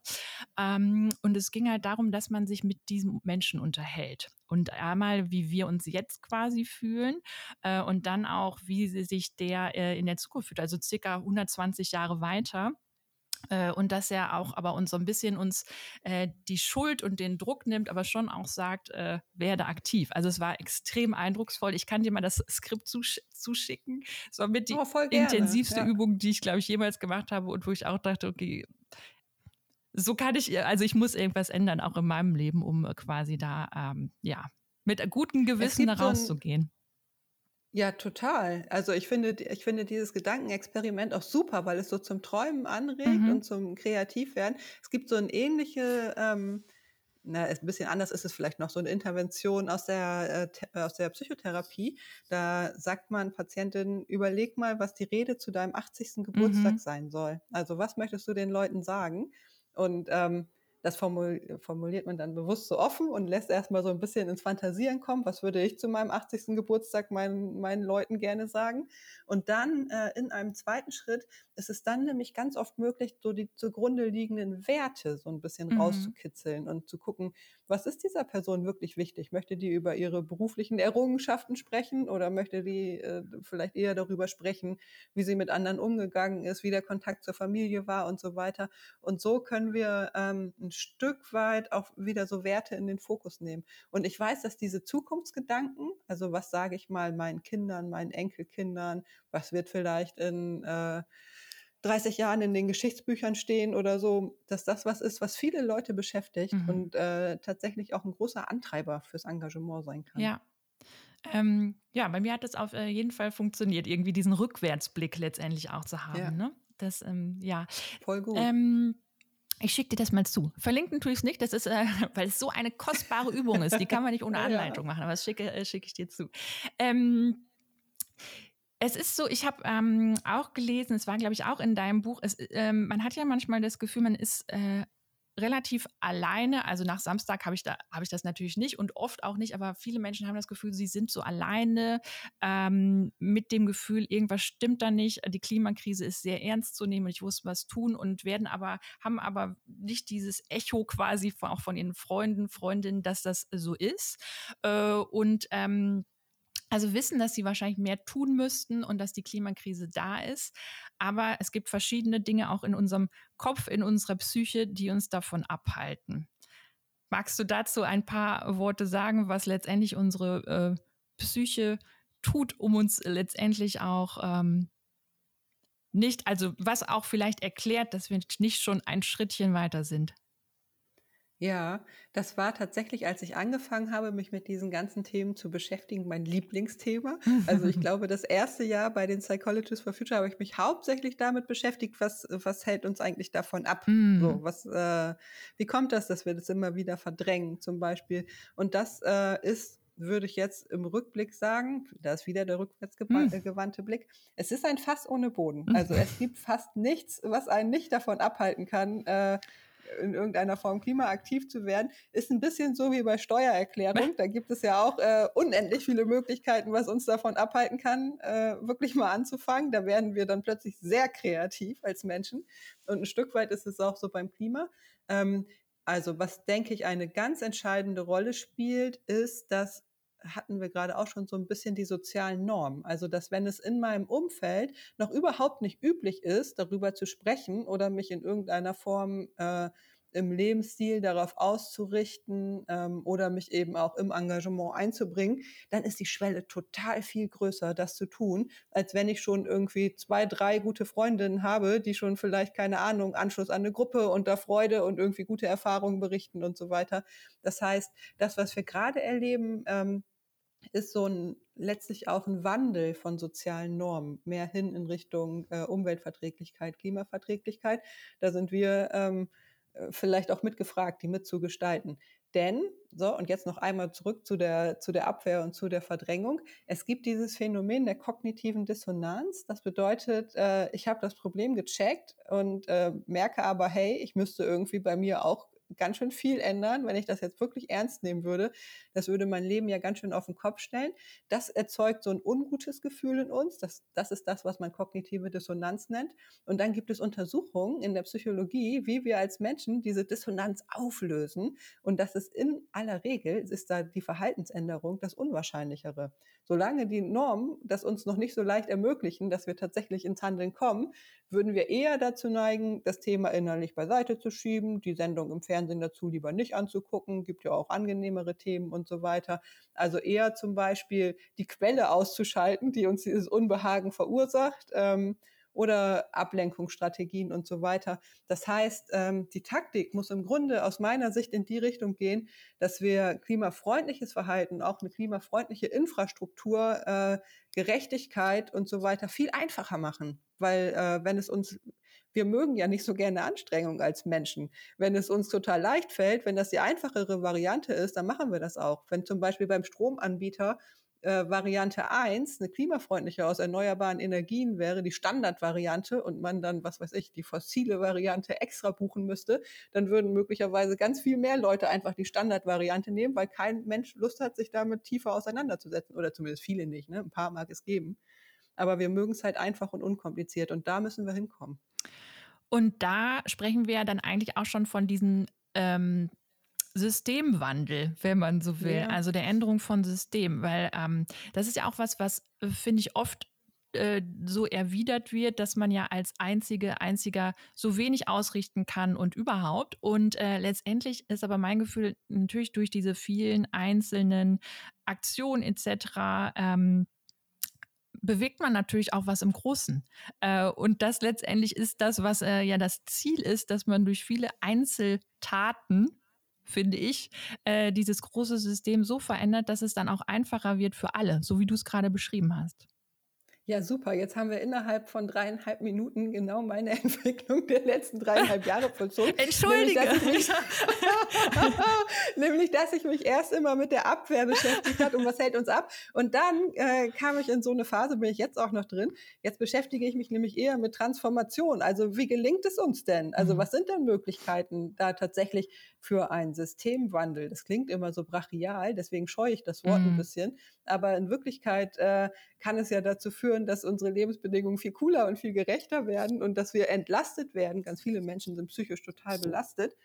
Ähm, und es ging halt darum, dass man sich mit diesem Menschen unterhält. Und einmal, wie wir uns jetzt quasi fühlen äh, und dann auch, wie sich der äh, in der Zukunft fühlt, also circa 120 Jahre weiter. Äh, und dass er auch aber uns so ein bisschen uns äh, die Schuld und den Druck nimmt, aber schon auch sagt, äh, werde aktiv. Also es war extrem eindrucksvoll. Ich kann dir mal das Skript zusch zuschicken. Es war mit die oh, intensivste ja. Übung, die ich, glaube ich, jemals gemacht habe und wo ich auch dachte, okay, so kann ich, also ich muss irgendwas ändern, auch in meinem Leben, um quasi da, ähm, ja, mit gutem Gewissen da rauszugehen. So ja, total. Also ich finde, ich finde dieses Gedankenexperiment auch super, weil es so zum Träumen anregt mhm. und zum Kreativwerden. Es gibt so ein ähnliche, ähm, na, ein bisschen anders ist es vielleicht noch, so eine Intervention aus der, äh, aus der Psychotherapie. Da sagt man Patientin, überleg mal, was die Rede zu deinem 80. Geburtstag mhm. sein soll. Also was möchtest du den Leuten sagen? Und ähm, das formuliert man dann bewusst so offen und lässt erstmal so ein bisschen ins Fantasieren kommen. Was würde ich zu meinem 80. Geburtstag meinen, meinen Leuten gerne sagen? Und dann äh, in einem zweiten Schritt ist es dann nämlich ganz oft möglich, so die zugrunde liegenden Werte so ein bisschen mhm. rauszukitzeln und zu gucken, was ist dieser Person wirklich wichtig? Möchte die über ihre beruflichen Errungenschaften sprechen oder möchte die äh, vielleicht eher darüber sprechen, wie sie mit anderen umgegangen ist, wie der Kontakt zur Familie war und so weiter? Und so können wir ähm, ein Stück weit auch wieder so Werte in den Fokus nehmen. Und ich weiß, dass diese Zukunftsgedanken, also was sage ich mal meinen Kindern, meinen Enkelkindern, was wird vielleicht in äh, 30 Jahren in den Geschichtsbüchern stehen oder so, dass das was ist, was viele Leute beschäftigt mhm. und äh, tatsächlich auch ein großer Antreiber fürs Engagement sein kann. Ja. Ähm, ja, bei mir hat es auf äh, jeden Fall funktioniert, irgendwie diesen Rückwärtsblick letztendlich auch zu haben. Ja. Ne? Das, ähm, ja. Voll gut. Ähm, ich schicke dir das mal zu. Verlinken tue ich es nicht, das ist, äh, weil es so eine kostbare Übung ist. Die kann man nicht ohne Anleitung machen, aber das schicke, äh, schicke ich dir zu. Ähm, es ist so, ich habe ähm, auch gelesen, es war, glaube ich, auch in deinem Buch, es, ähm, man hat ja manchmal das Gefühl, man ist äh, relativ alleine. Also nach Samstag habe ich, da, hab ich das natürlich nicht und oft auch nicht, aber viele Menschen haben das Gefühl, sie sind so alleine ähm, mit dem Gefühl, irgendwas stimmt da nicht. Die Klimakrise ist sehr ernst zu nehmen und ich muss was tun und werden aber, haben aber nicht dieses Echo quasi von, auch von ihren Freunden, Freundinnen, dass das so ist. Äh, und ähm, also wissen, dass sie wahrscheinlich mehr tun müssten und dass die Klimakrise da ist. Aber es gibt verschiedene Dinge auch in unserem Kopf, in unserer Psyche, die uns davon abhalten. Magst du dazu ein paar Worte sagen, was letztendlich unsere äh, Psyche tut, um uns letztendlich auch ähm, nicht, also was auch vielleicht erklärt, dass wir nicht schon ein Schrittchen weiter sind? Ja, das war tatsächlich, als ich angefangen habe, mich mit diesen ganzen Themen zu beschäftigen, mein Lieblingsthema. Also ich glaube, das erste Jahr bei den Psychologists for Future habe ich mich hauptsächlich damit beschäftigt, was, was hält uns eigentlich davon ab? Mm. So, was, äh, wie kommt das, dass wir das immer wieder verdrängen, zum Beispiel? Und das äh, ist würde ich jetzt im Rückblick sagen, da ist wieder der rückwärtsgewandte hm. Blick, es ist ein Fass ohne Boden. Also es gibt fast nichts, was einen nicht davon abhalten kann, äh, in irgendeiner Form klimaaktiv zu werden, ist ein bisschen so wie bei Steuererklärung. Da gibt es ja auch äh, unendlich viele Möglichkeiten, was uns davon abhalten kann, äh, wirklich mal anzufangen. Da werden wir dann plötzlich sehr kreativ als Menschen. Und ein Stück weit ist es auch so beim Klima. Ähm, also was, denke ich, eine ganz entscheidende Rolle spielt, ist, dass hatten wir gerade auch schon so ein bisschen die sozialen Normen. Also, dass wenn es in meinem Umfeld noch überhaupt nicht üblich ist, darüber zu sprechen oder mich in irgendeiner Form äh, im Lebensstil darauf auszurichten ähm, oder mich eben auch im Engagement einzubringen, dann ist die Schwelle total viel größer, das zu tun, als wenn ich schon irgendwie zwei, drei gute Freundinnen habe, die schon vielleicht, keine Ahnung, Anschluss an eine Gruppe unter Freude und irgendwie gute Erfahrungen berichten und so weiter. Das heißt, das, was wir gerade erleben, ähm, ist so ein letztlich auch ein Wandel von sozialen Normen, mehr hin in Richtung äh, Umweltverträglichkeit, Klimaverträglichkeit. Da sind wir ähm, äh, vielleicht auch mitgefragt, die mitzugestalten. Denn, so, und jetzt noch einmal zurück zu der, zu der Abwehr und zu der Verdrängung. Es gibt dieses Phänomen der kognitiven Dissonanz. Das bedeutet, äh, ich habe das Problem gecheckt und äh, merke aber, hey, ich müsste irgendwie bei mir auch ganz schön viel ändern, wenn ich das jetzt wirklich ernst nehmen würde. Das würde mein Leben ja ganz schön auf den Kopf stellen. Das erzeugt so ein ungutes Gefühl in uns. Das, das ist das, was man kognitive Dissonanz nennt. Und dann gibt es Untersuchungen in der Psychologie, wie wir als Menschen diese Dissonanz auflösen. Und das ist in aller Regel, ist da die Verhaltensänderung das Unwahrscheinlichere. Solange die Normen das uns noch nicht so leicht ermöglichen, dass wir tatsächlich ins Handeln kommen, würden wir eher dazu neigen, das Thema innerlich beiseite zu schieben, die Sendung im Fernsehen dazu lieber nicht anzugucken, gibt ja auch angenehmere Themen und so weiter. Also eher zum Beispiel die Quelle auszuschalten, die uns dieses Unbehagen verursacht. Ähm, oder Ablenkungsstrategien und so weiter. Das heißt, ähm, die Taktik muss im Grunde aus meiner Sicht in die Richtung gehen, dass wir klimafreundliches Verhalten, auch eine klimafreundliche Infrastruktur, äh, Gerechtigkeit und so weiter viel einfacher machen. Weil äh, wenn es uns wir mögen ja nicht so gerne Anstrengung als Menschen. Wenn es uns total leicht fällt, wenn das die einfachere Variante ist, dann machen wir das auch. Wenn zum Beispiel beim Stromanbieter äh, Variante 1 eine klimafreundliche aus erneuerbaren Energien wäre, die Standardvariante und man dann, was weiß ich, die fossile Variante extra buchen müsste, dann würden möglicherweise ganz viel mehr Leute einfach die Standardvariante nehmen, weil kein Mensch Lust hat, sich damit tiefer auseinanderzusetzen oder zumindest viele nicht. Ne? Ein paar mag es geben. Aber wir mögen es halt einfach und unkompliziert und da müssen wir hinkommen. Und da sprechen wir dann eigentlich auch schon von diesem ähm, Systemwandel, wenn man so will, ja. also der Änderung von System, weil ähm, das ist ja auch was, was äh, finde ich oft äh, so erwidert wird, dass man ja als einzige, einziger so wenig ausrichten kann und überhaupt. Und äh, letztendlich ist aber mein Gefühl natürlich durch diese vielen einzelnen Aktionen etc. Ähm, bewegt man natürlich auch was im Großen. Äh, und das letztendlich ist das, was äh, ja das Ziel ist, dass man durch viele Einzeltaten finde ich, äh, dieses große System so verändert, dass es dann auch einfacher wird für alle, so wie du es gerade beschrieben hast. Ja, super. Jetzt haben wir innerhalb von dreieinhalb Minuten genau meine Entwicklung der letzten dreieinhalb Jahre vollzogen. Entschuldige. Nämlich dass, mich, nämlich, dass ich mich erst immer mit der Abwehr beschäftigt habe und was hält uns ab. Und dann äh, kam ich in so eine Phase, bin ich jetzt auch noch drin. Jetzt beschäftige ich mich nämlich eher mit Transformation. Also wie gelingt es uns denn? Also mhm. was sind denn Möglichkeiten da tatsächlich für einen Systemwandel? Das klingt immer so brachial, deswegen scheue ich das Wort mhm. ein bisschen. Aber in Wirklichkeit äh, kann es ja dazu führen, dass unsere Lebensbedingungen viel cooler und viel gerechter werden und dass wir entlastet werden. Ganz viele Menschen sind psychisch total belastet.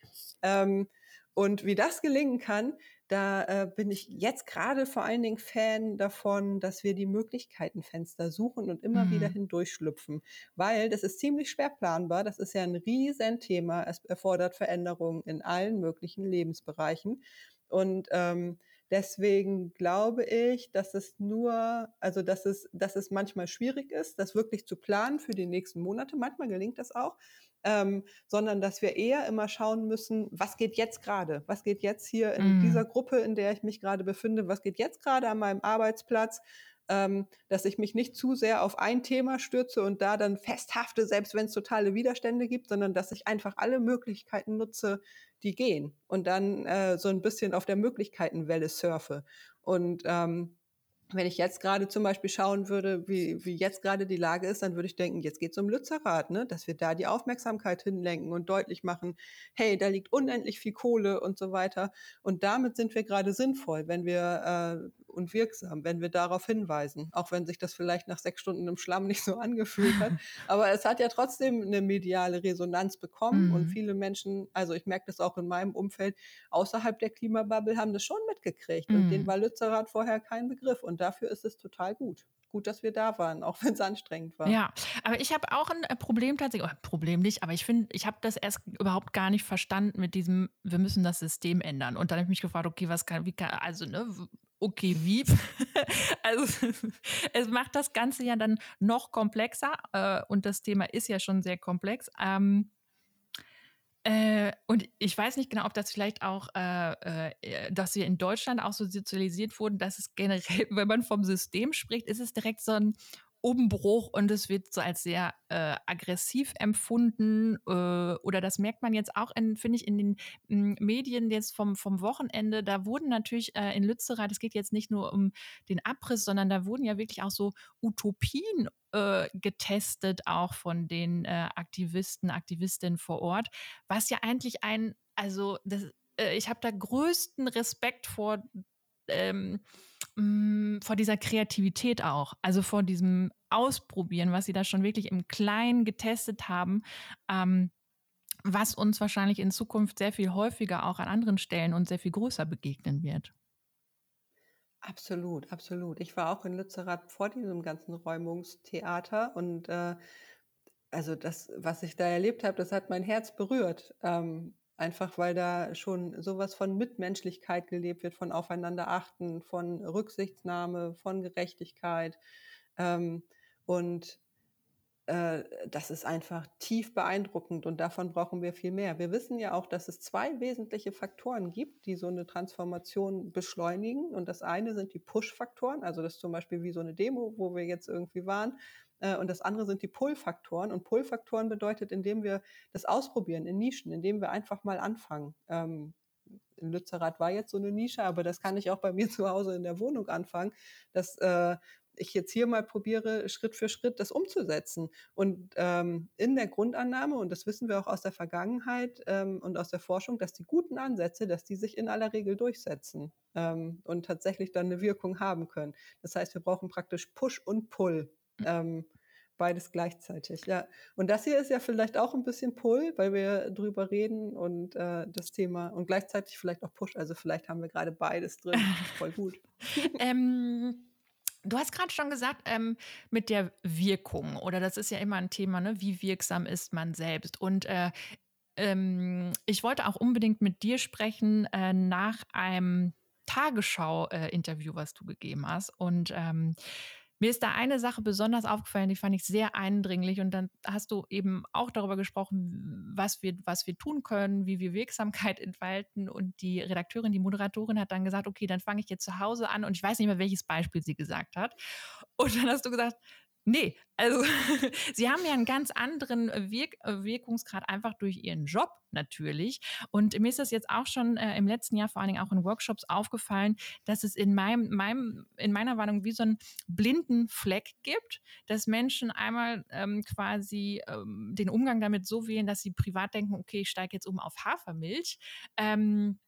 Ähm, und wie das gelingen kann, da äh, bin ich jetzt gerade vor allen Dingen Fan davon, dass wir die Möglichkeitenfenster suchen und immer mhm. wieder hindurchschlüpfen. Weil das ist ziemlich schwer planbar. Das ist ja ein Riesenthema. Es erfordert Veränderungen in allen möglichen Lebensbereichen. Und ähm, Deswegen glaube ich, dass es nur, also dass es, dass es manchmal schwierig ist, das wirklich zu planen für die nächsten Monate. Manchmal gelingt das auch, ähm, sondern dass wir eher immer schauen müssen, was geht jetzt gerade? Was geht jetzt hier in mm. dieser Gruppe, in der ich mich gerade befinde? Was geht jetzt gerade an meinem Arbeitsplatz? Ähm, dass ich mich nicht zu sehr auf ein Thema stürze und da dann festhafte, selbst wenn es totale Widerstände gibt, sondern dass ich einfach alle Möglichkeiten nutze, die gehen und dann äh, so ein bisschen auf der Möglichkeitenwelle surfe. Und ähm, wenn ich jetzt gerade zum Beispiel schauen würde, wie, wie jetzt gerade die Lage ist, dann würde ich denken, jetzt geht es um Lützerath, ne? dass wir da die Aufmerksamkeit hinlenken und deutlich machen, hey, da liegt unendlich viel Kohle und so weiter. Und damit sind wir gerade sinnvoll, wenn wir äh, und wirksam, wenn wir darauf hinweisen, auch wenn sich das vielleicht nach sechs Stunden im Schlamm nicht so angefühlt hat. Aber es hat ja trotzdem eine mediale Resonanz bekommen mhm. und viele Menschen, also ich merke das auch in meinem Umfeld, außerhalb der Klimabubble haben das schon mitgekriegt mhm. und denen war Lützerath vorher kein Begriff und dafür ist es total gut gut, dass wir da waren, auch wenn es anstrengend war. Ja, aber ich habe auch ein äh, Problem tatsächlich, oh, Problem nicht, aber ich finde, ich habe das erst überhaupt gar nicht verstanden mit diesem, wir müssen das System ändern. Und dann habe ich mich gefragt, okay, was kann, wie kann, also, ne, okay, wie? also es macht das Ganze ja dann noch komplexer äh, und das Thema ist ja schon sehr komplex. Ähm, äh, und ich weiß nicht genau, ob das vielleicht auch, äh, äh, dass wir in Deutschland auch so sozialisiert wurden, dass es generell, wenn man vom System spricht, ist es direkt so ein Umbruch und es wird so als sehr äh, aggressiv empfunden äh, oder das merkt man jetzt auch, finde ich, in den m, hm, Medien jetzt vom, vom Wochenende. Da wurden natürlich äh, in Lützerath, es geht jetzt nicht nur um den Abriss, sondern da wurden ja wirklich auch so Utopien äh, getestet, auch von den äh, Aktivisten, Aktivistinnen vor Ort, was ja eigentlich ein, also das, äh, ich habe da größten Respekt vor ähm, mh, vor dieser Kreativität auch, also vor diesem Ausprobieren, was sie da schon wirklich im Kleinen getestet haben, ähm, was uns wahrscheinlich in Zukunft sehr viel häufiger auch an anderen Stellen und sehr viel größer begegnen wird. Absolut, absolut. Ich war auch in Lützerath vor diesem ganzen Räumungstheater und äh, also das, was ich da erlebt habe, das hat mein Herz berührt. Ähm, Einfach weil da schon sowas von Mitmenschlichkeit gelebt wird, von Aufeinanderachten, von Rücksichtnahme, von Gerechtigkeit. Ähm, und äh, das ist einfach tief beeindruckend und davon brauchen wir viel mehr. Wir wissen ja auch, dass es zwei wesentliche Faktoren gibt, die so eine Transformation beschleunigen. Und das eine sind die Push-Faktoren, also das zum Beispiel wie so eine Demo, wo wir jetzt irgendwie waren. Äh, und das andere sind die Pull-Faktoren. Und Pull-Faktoren bedeutet, indem wir das ausprobieren in Nischen, indem wir einfach mal anfangen. Ähm, in Lützerath war jetzt so eine Nische, aber das kann ich auch bei mir zu Hause in der Wohnung anfangen, dass äh, ich jetzt hier mal probiere, Schritt für Schritt das umzusetzen. Und ähm, in der Grundannahme, und das wissen wir auch aus der Vergangenheit ähm, und aus der Forschung, dass die guten Ansätze, dass die sich in aller Regel durchsetzen ähm, und tatsächlich dann eine Wirkung haben können. Das heißt, wir brauchen praktisch Push und Pull. Ähm, beides gleichzeitig, ja. Und das hier ist ja vielleicht auch ein bisschen Pull, weil wir drüber reden und äh, das Thema und gleichzeitig vielleicht auch Push. Also vielleicht haben wir gerade beides drin. Voll gut. ähm, du hast gerade schon gesagt, ähm, mit der Wirkung, oder das ist ja immer ein Thema, ne? wie wirksam ist man selbst? Und äh, ähm, ich wollte auch unbedingt mit dir sprechen äh, nach einem Tagesschau-Interview, äh, was du gegeben hast. Und ähm, mir ist da eine Sache besonders aufgefallen, die fand ich sehr eindringlich. Und dann hast du eben auch darüber gesprochen, was wir, was wir tun können, wie wir Wirksamkeit entfalten. Und die Redakteurin, die Moderatorin hat dann gesagt, okay, dann fange ich jetzt zu Hause an. Und ich weiß nicht mehr, welches Beispiel sie gesagt hat. Und dann hast du gesagt, Nee, also sie haben ja einen ganz anderen Wirk Wirkungsgrad einfach durch ihren Job natürlich. Und mir ist das jetzt auch schon äh, im letzten Jahr vor allen Dingen auch in Workshops aufgefallen, dass es in meinem, meinem in meiner Warnung wie so einen blinden Fleck gibt, dass Menschen einmal ähm, quasi ähm, den Umgang damit so wählen, dass sie privat denken, okay, ich steige jetzt um auf Hafermilch. Ähm,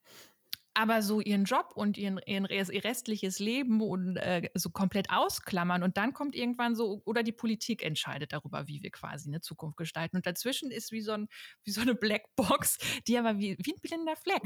aber so ihren Job und ihren, ihren ihr restliches Leben und äh, so komplett ausklammern und dann kommt irgendwann so oder die Politik entscheidet darüber, wie wir quasi eine Zukunft gestalten und dazwischen ist wie so ein wie so eine Blackbox, die aber wie wie ein blinder Fleck.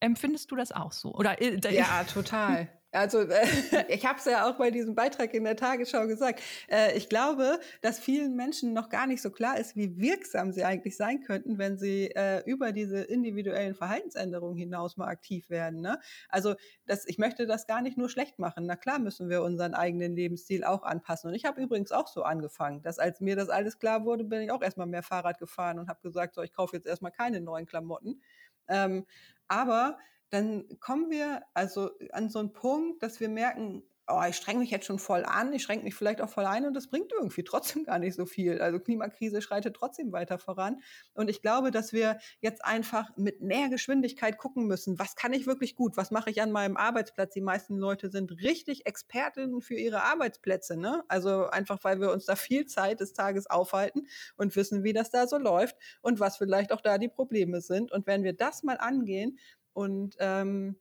Empfindest du das auch so? Oder äh, ja, total. Also äh, ich habe es ja auch bei diesem Beitrag in der Tagesschau gesagt. Äh, ich glaube, dass vielen Menschen noch gar nicht so klar ist, wie wirksam sie eigentlich sein könnten, wenn sie äh, über diese individuellen Verhaltensänderungen hinaus mal aktiv werden. Ne? Also das, ich möchte das gar nicht nur schlecht machen. Na klar müssen wir unseren eigenen Lebensstil auch anpassen. Und ich habe übrigens auch so angefangen, dass als mir das alles klar wurde, bin ich auch erstmal mehr Fahrrad gefahren und habe gesagt, so ich kaufe jetzt erstmal keine neuen Klamotten. Ähm, aber dann kommen wir also an so einen Punkt, dass wir merken, oh, ich streng mich jetzt schon voll an, ich schränke mich vielleicht auch voll ein und das bringt irgendwie trotzdem gar nicht so viel. Also Klimakrise schreitet trotzdem weiter voran. Und ich glaube, dass wir jetzt einfach mit mehr Geschwindigkeit gucken müssen, was kann ich wirklich gut, was mache ich an meinem Arbeitsplatz. Die meisten Leute sind richtig Expertinnen für ihre Arbeitsplätze. Ne? Also einfach, weil wir uns da viel Zeit des Tages aufhalten und wissen, wie das da so läuft und was vielleicht auch da die Probleme sind. Und wenn wir das mal angehen, und ähm,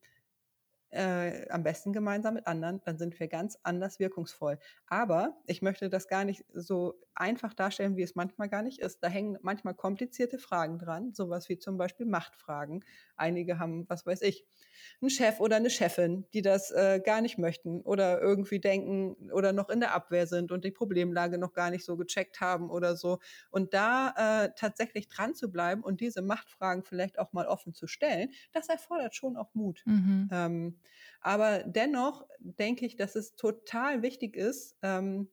äh, am besten gemeinsam mit anderen, dann sind wir ganz anders wirkungsvoll. Aber ich möchte das gar nicht so einfach darstellen, wie es manchmal gar nicht ist. Da hängen manchmal komplizierte Fragen dran, sowas wie zum Beispiel Machtfragen. Einige haben, was weiß ich, einen Chef oder eine Chefin, die das äh, gar nicht möchten oder irgendwie denken oder noch in der Abwehr sind und die Problemlage noch gar nicht so gecheckt haben oder so. Und da äh, tatsächlich dran zu bleiben und diese Machtfragen vielleicht auch mal offen zu stellen, das erfordert schon auch Mut. Mhm. Ähm, aber dennoch denke ich, dass es total wichtig ist, ähm,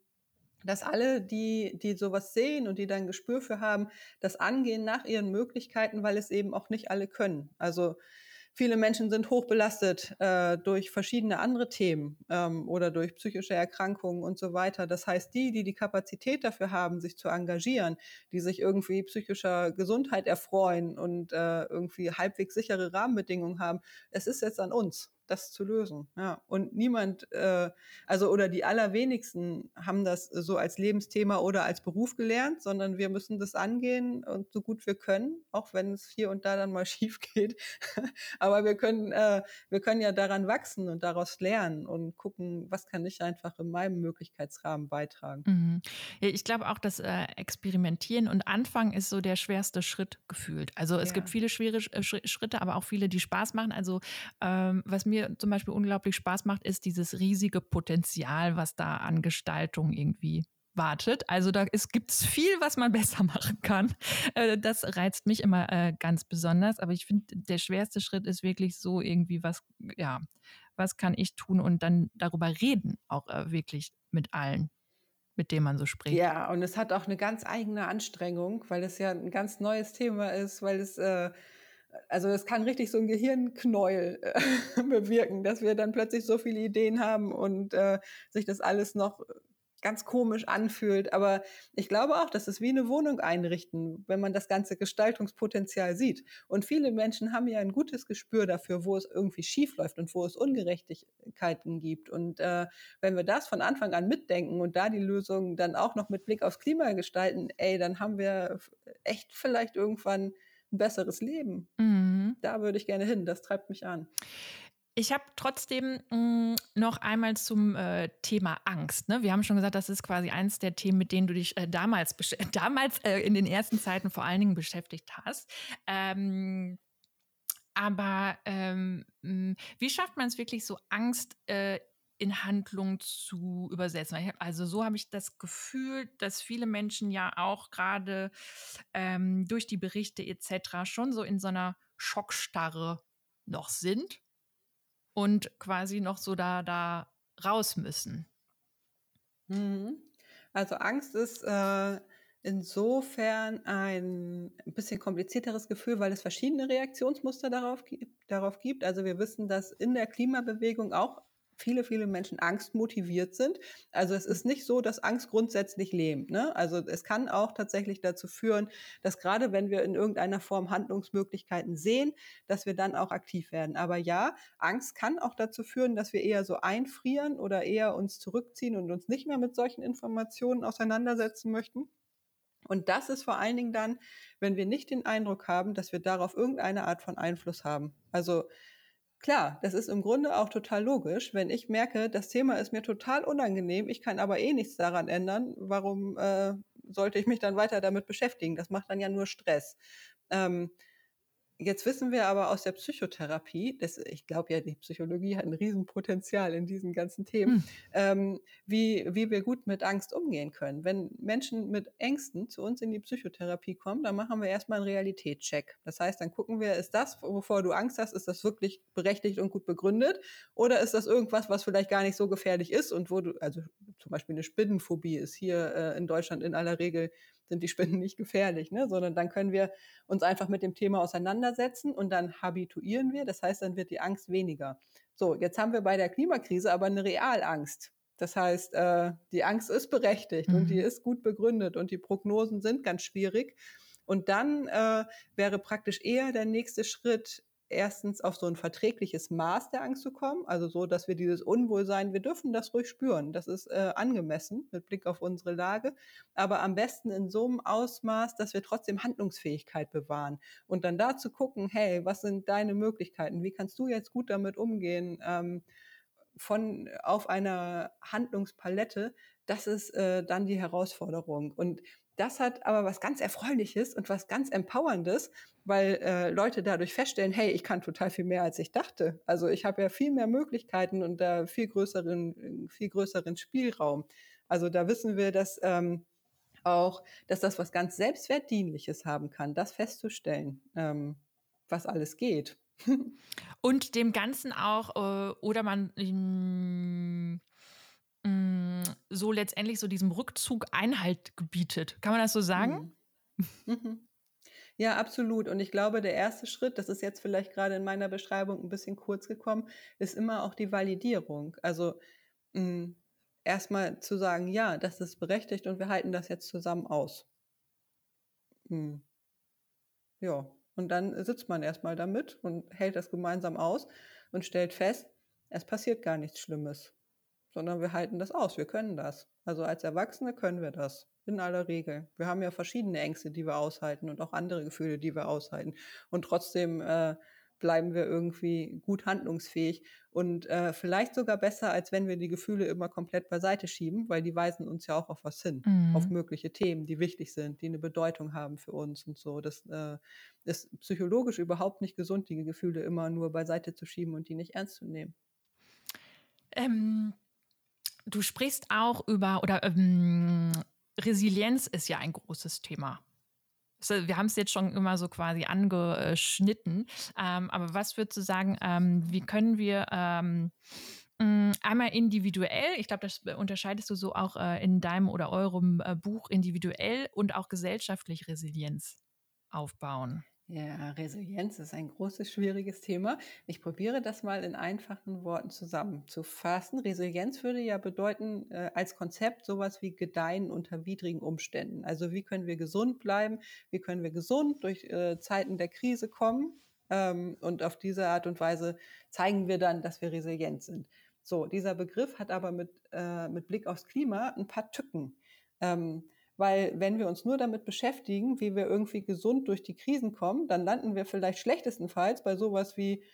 dass alle, die, die sowas sehen und die dann Gespür für haben, das angehen nach ihren Möglichkeiten, weil es eben auch nicht alle können. Also Viele Menschen sind hochbelastet äh, durch verschiedene andere Themen ähm, oder durch psychische Erkrankungen und so weiter. Das heißt, die, die die Kapazität dafür haben, sich zu engagieren, die sich irgendwie psychischer Gesundheit erfreuen und äh, irgendwie halbwegs sichere Rahmenbedingungen haben, es ist jetzt an uns das zu lösen. Ja. Und niemand, äh, also oder die allerwenigsten haben das so als Lebensthema oder als Beruf gelernt, sondern wir müssen das angehen und so gut wir können, auch wenn es hier und da dann mal schief geht. Aber wir können, äh, wir können ja daran wachsen und daraus lernen und gucken, was kann ich einfach in meinem Möglichkeitsrahmen beitragen. Mhm. Ja, ich glaube auch, dass äh, Experimentieren und Anfangen ist so der schwerste Schritt gefühlt. Also es ja. gibt viele schwere äh, Schritte, aber auch viele, die Spaß machen. Also ähm, was mir mir zum Beispiel unglaublich Spaß macht, ist dieses riesige Potenzial, was da an Gestaltung irgendwie wartet. Also da gibt es viel, was man besser machen kann. Äh, das reizt mich immer äh, ganz besonders. Aber ich finde, der schwerste Schritt ist wirklich so irgendwie, was, ja, was kann ich tun und dann darüber reden, auch äh, wirklich mit allen mit denen man so spricht. Ja, und es hat auch eine ganz eigene Anstrengung, weil es ja ein ganz neues Thema ist, weil es äh, also es kann richtig so ein Gehirnknäuel äh, bewirken, dass wir dann plötzlich so viele Ideen haben und äh, sich das alles noch ganz komisch anfühlt. Aber ich glaube auch, dass es wie eine Wohnung einrichten, wenn man das ganze Gestaltungspotenzial sieht. Und viele Menschen haben ja ein gutes Gespür dafür, wo es irgendwie schief läuft und wo es Ungerechtigkeiten gibt. Und äh, wenn wir das von Anfang an mitdenken und da die Lösung dann auch noch mit Blick aufs Klima gestalten, ey, dann haben wir echt vielleicht irgendwann ein besseres Leben. Mhm. Da würde ich gerne hin. Das treibt mich an. Ich habe trotzdem mh, mm, noch einmal zum äh, Thema Angst. Ne? Wir haben schon gesagt, das ist quasi eines der Themen, mit denen du dich äh, damals, damals äh, in den ersten Zeiten vor allen Dingen beschäftigt hast. Ähm, aber ähm, mm, wie schafft man es wirklich so, Angst äh, in Handlung zu übersetzen. Also so habe ich das Gefühl, dass viele Menschen ja auch gerade ähm, durch die Berichte etc. schon so in so einer Schockstarre noch sind und quasi noch so da, da raus müssen. Mhm. Also Angst ist äh, insofern ein bisschen komplizierteres Gefühl, weil es verschiedene Reaktionsmuster darauf, darauf gibt. Also wir wissen, dass in der Klimabewegung auch viele, viele Menschen angstmotiviert sind. Also es ist nicht so, dass Angst grundsätzlich lähmt. Ne? Also es kann auch tatsächlich dazu führen, dass gerade wenn wir in irgendeiner Form Handlungsmöglichkeiten sehen, dass wir dann auch aktiv werden. Aber ja, Angst kann auch dazu führen, dass wir eher so einfrieren oder eher uns zurückziehen und uns nicht mehr mit solchen Informationen auseinandersetzen möchten. Und das ist vor allen Dingen dann, wenn wir nicht den Eindruck haben, dass wir darauf irgendeine Art von Einfluss haben. Also Klar, das ist im Grunde auch total logisch. Wenn ich merke, das Thema ist mir total unangenehm, ich kann aber eh nichts daran ändern, warum äh, sollte ich mich dann weiter damit beschäftigen? Das macht dann ja nur Stress. Ähm, Jetzt wissen wir aber aus der Psychotherapie, das, ich glaube ja, die Psychologie hat ein Riesenpotenzial in diesen ganzen Themen, hm. ähm, wie, wie wir gut mit Angst umgehen können. Wenn Menschen mit Ängsten zu uns in die Psychotherapie kommen, dann machen wir erstmal einen Realitätscheck. Das heißt, dann gucken wir, ist das, wovor du Angst hast, ist das wirklich berechtigt und gut begründet? Oder ist das irgendwas, was vielleicht gar nicht so gefährlich ist und wo du, also zum Beispiel eine Spinnenphobie ist hier äh, in Deutschland in aller Regel sind die Spinnen nicht gefährlich, ne? sondern dann können wir uns einfach mit dem Thema auseinandersetzen und dann habituieren wir. Das heißt, dann wird die Angst weniger. So, jetzt haben wir bei der Klimakrise aber eine Realangst. Das heißt, äh, die Angst ist berechtigt mhm. und die mhm. ist gut begründet und die Prognosen sind ganz schwierig. Und dann äh, wäre praktisch eher der nächste Schritt, erstens auf so ein verträgliches Maß der Angst zu kommen, also so, dass wir dieses Unwohlsein, wir dürfen das ruhig spüren, das ist äh, angemessen mit Blick auf unsere Lage, aber am besten in so einem Ausmaß, dass wir trotzdem Handlungsfähigkeit bewahren und dann da zu gucken, hey, was sind deine Möglichkeiten, wie kannst du jetzt gut damit umgehen, ähm, von auf einer Handlungspalette, das ist äh, dann die Herausforderung. Und das hat aber was ganz Erfreuliches und was ganz Empowerndes, weil äh, Leute dadurch feststellen, hey, ich kann total viel mehr, als ich dachte. Also ich habe ja viel mehr Möglichkeiten und da viel größeren, viel größeren Spielraum. Also da wissen wir, dass ähm, auch, dass das was ganz Selbstwertdienliches haben kann, das festzustellen, ähm, was alles geht. und dem Ganzen auch, äh, oder man Mm, so letztendlich so diesem Rückzug Einhalt gebietet. Kann man das so sagen? Mhm. mhm. Ja, absolut. Und ich glaube, der erste Schritt, das ist jetzt vielleicht gerade in meiner Beschreibung ein bisschen kurz gekommen, ist immer auch die Validierung. Also mm, erstmal zu sagen, ja, das ist berechtigt und wir halten das jetzt zusammen aus. Mhm. Ja, und dann sitzt man erstmal damit und hält das gemeinsam aus und stellt fest, es passiert gar nichts Schlimmes sondern wir halten das aus. Wir können das. Also als Erwachsene können wir das. In aller Regel. Wir haben ja verschiedene Ängste, die wir aushalten und auch andere Gefühle, die wir aushalten. Und trotzdem äh, bleiben wir irgendwie gut handlungsfähig und äh, vielleicht sogar besser, als wenn wir die Gefühle immer komplett beiseite schieben, weil die weisen uns ja auch auf was hin, mhm. auf mögliche Themen, die wichtig sind, die eine Bedeutung haben für uns und so. Das äh, ist psychologisch überhaupt nicht gesund, die Gefühle immer nur beiseite zu schieben und die nicht ernst zu nehmen. Ähm, Du sprichst auch über, oder ähm, Resilienz ist ja ein großes Thema. Wir haben es jetzt schon immer so quasi angeschnitten. Ähm, aber was würdest du sagen, ähm, wie können wir ähm, mm, einmal individuell, ich glaube, das unterscheidest du so auch äh, in deinem oder eurem äh, Buch individuell und auch gesellschaftlich Resilienz aufbauen? Ja, Resilienz ist ein großes, schwieriges Thema. Ich probiere das mal in einfachen Worten zusammenzufassen. Resilienz würde ja bedeuten, äh, als Konzept sowas wie Gedeihen unter widrigen Umständen. Also wie können wir gesund bleiben? Wie können wir gesund durch äh, Zeiten der Krise kommen? Ähm, und auf diese Art und Weise zeigen wir dann, dass wir resilient sind. So, dieser Begriff hat aber mit, äh, mit Blick aufs Klima ein paar Tücken. Ähm, weil wenn wir uns nur damit beschäftigen, wie wir irgendwie gesund durch die Krisen kommen, dann landen wir vielleicht schlechtestenfalls bei sowas wie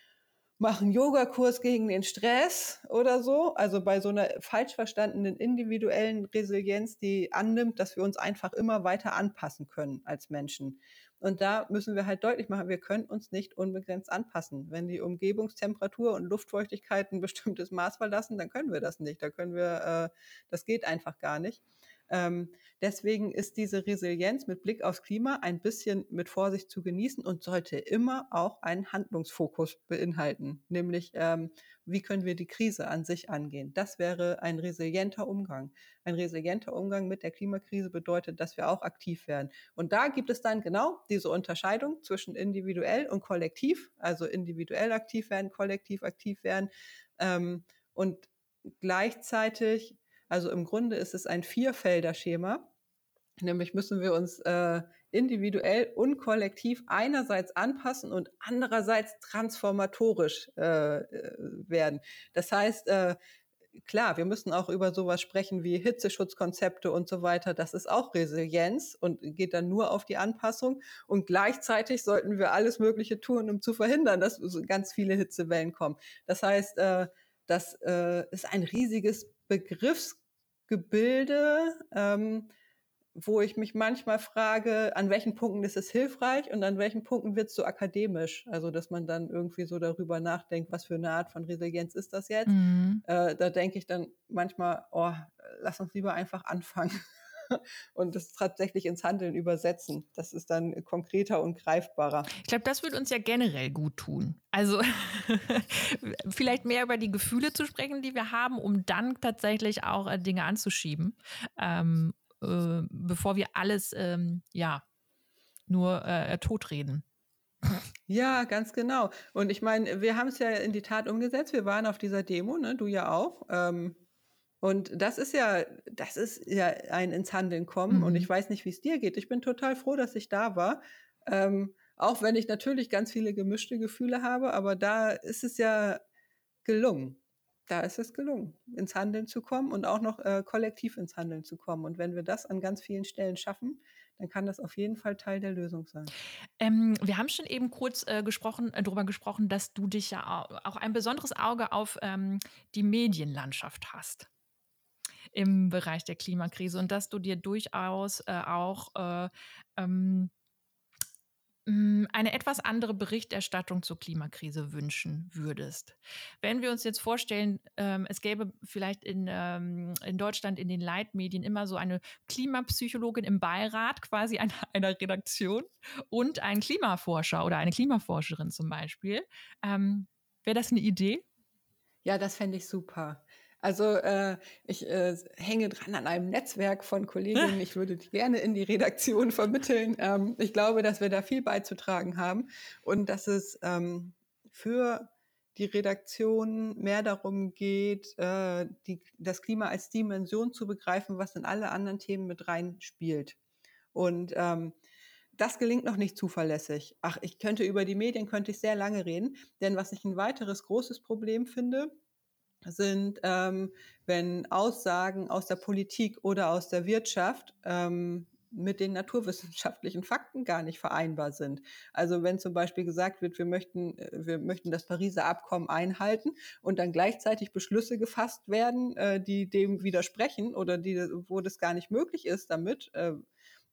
machen Yogakurs gegen den Stress oder so. Also bei so einer falsch verstandenen individuellen Resilienz, die annimmt, dass wir uns einfach immer weiter anpassen können als Menschen. Und da müssen wir halt deutlich machen, wir können uns nicht unbegrenzt anpassen. Wenn die Umgebungstemperatur und Luftfeuchtigkeit ein bestimmtes Maß verlassen, dann können wir das nicht. Da können wir, äh, das geht einfach gar nicht. Ähm, deswegen ist diese Resilienz mit Blick aufs Klima ein bisschen mit Vorsicht zu genießen und sollte immer auch einen Handlungsfokus beinhalten, nämlich ähm, wie können wir die Krise an sich angehen. Das wäre ein resilienter Umgang. Ein resilienter Umgang mit der Klimakrise bedeutet, dass wir auch aktiv werden. Und da gibt es dann genau diese Unterscheidung zwischen individuell und kollektiv, also individuell aktiv werden, kollektiv aktiv werden ähm, und gleichzeitig also im Grunde ist es ein Vierfelder-Schema. Nämlich müssen wir uns äh, individuell und kollektiv einerseits anpassen und andererseits transformatorisch äh, äh, werden. Das heißt, äh, klar, wir müssen auch über sowas sprechen wie Hitzeschutzkonzepte und so weiter. Das ist auch Resilienz und geht dann nur auf die Anpassung. Und gleichzeitig sollten wir alles Mögliche tun, um zu verhindern, dass ganz viele Hitzewellen kommen. Das heißt, äh, das äh, ist ein riesiges Begriffsgebilde, ähm, wo ich mich manchmal frage, an welchen Punkten ist es hilfreich und an welchen Punkten wird es so akademisch. Also, dass man dann irgendwie so darüber nachdenkt, was für eine Art von Resilienz ist das jetzt. Mhm. Äh, da denke ich dann manchmal, oh, lass uns lieber einfach anfangen. und das tatsächlich ins Handeln übersetzen. Das ist dann konkreter und greifbarer. Ich glaube, das würde uns ja generell gut tun. Also vielleicht mehr über die Gefühle zu sprechen, die wir haben, um dann tatsächlich auch äh, Dinge anzuschieben, ähm, äh, bevor wir alles, ähm, ja, nur äh, totreden. Ja, ganz genau. Und ich meine, wir haben es ja in die Tat umgesetzt. Wir waren auf dieser Demo, ne? du ja auch. Ähm, und das ist ja, das ist ja ein ins Handeln kommen. Mhm. Und ich weiß nicht, wie es dir geht. Ich bin total froh, dass ich da war. Ähm, Auch wenn ich natürlich ganz viele gemischte Gefühle habe, aber da ist es ja gelungen. Da ist es gelungen, ins Handeln zu kommen und auch noch äh, kollektiv ins Handeln zu kommen. Und wenn wir das an ganz vielen Stellen schaffen, dann kann das auf jeden Fall Teil der Lösung sein. Ähm, wir haben schon eben kurz äh, gesprochen, äh, darüber gesprochen, dass du dich ja auch ein besonderes Auge auf ähm, die Medienlandschaft hast im Bereich der Klimakrise und dass du dir durchaus äh, auch äh, ähm, hm, eine etwas andere Berichterstattung zur Klimakrise wünschen würdest. Wenn wir uns jetzt vorstellen, ähm, es gäbe vielleicht in, ähm, in Deutschland in den Leitmedien immer so eine Klimapsychologin im Beirat, quasi einer, einer Redaktion und einen Klimaforscher oder eine Klimaforscherin zum Beispiel. Ähm, Wäre das eine Idee? Ja, das fände ich super. Also äh, ich äh, hänge dran an einem Netzwerk von Kolleginnen. Ich würde die gerne in die Redaktion vermitteln. Ähm, ich glaube, dass wir da viel beizutragen haben und dass es ähm, für die Redaktion mehr darum geht, äh, die, das Klima als Dimension zu begreifen, was in alle anderen Themen mit reinspielt. Und ähm, das gelingt noch nicht zuverlässig. Ach, ich könnte über die Medien könnte ich sehr lange reden, denn was ich ein weiteres großes Problem finde, sind, ähm, wenn Aussagen aus der Politik oder aus der Wirtschaft ähm, mit den naturwissenschaftlichen Fakten gar nicht vereinbar sind. Also wenn zum Beispiel gesagt wird, wir möchten, äh, wir möchten das Pariser Abkommen einhalten und dann gleichzeitig Beschlüsse gefasst werden, äh, die dem widersprechen oder die, wo das gar nicht möglich ist damit, äh,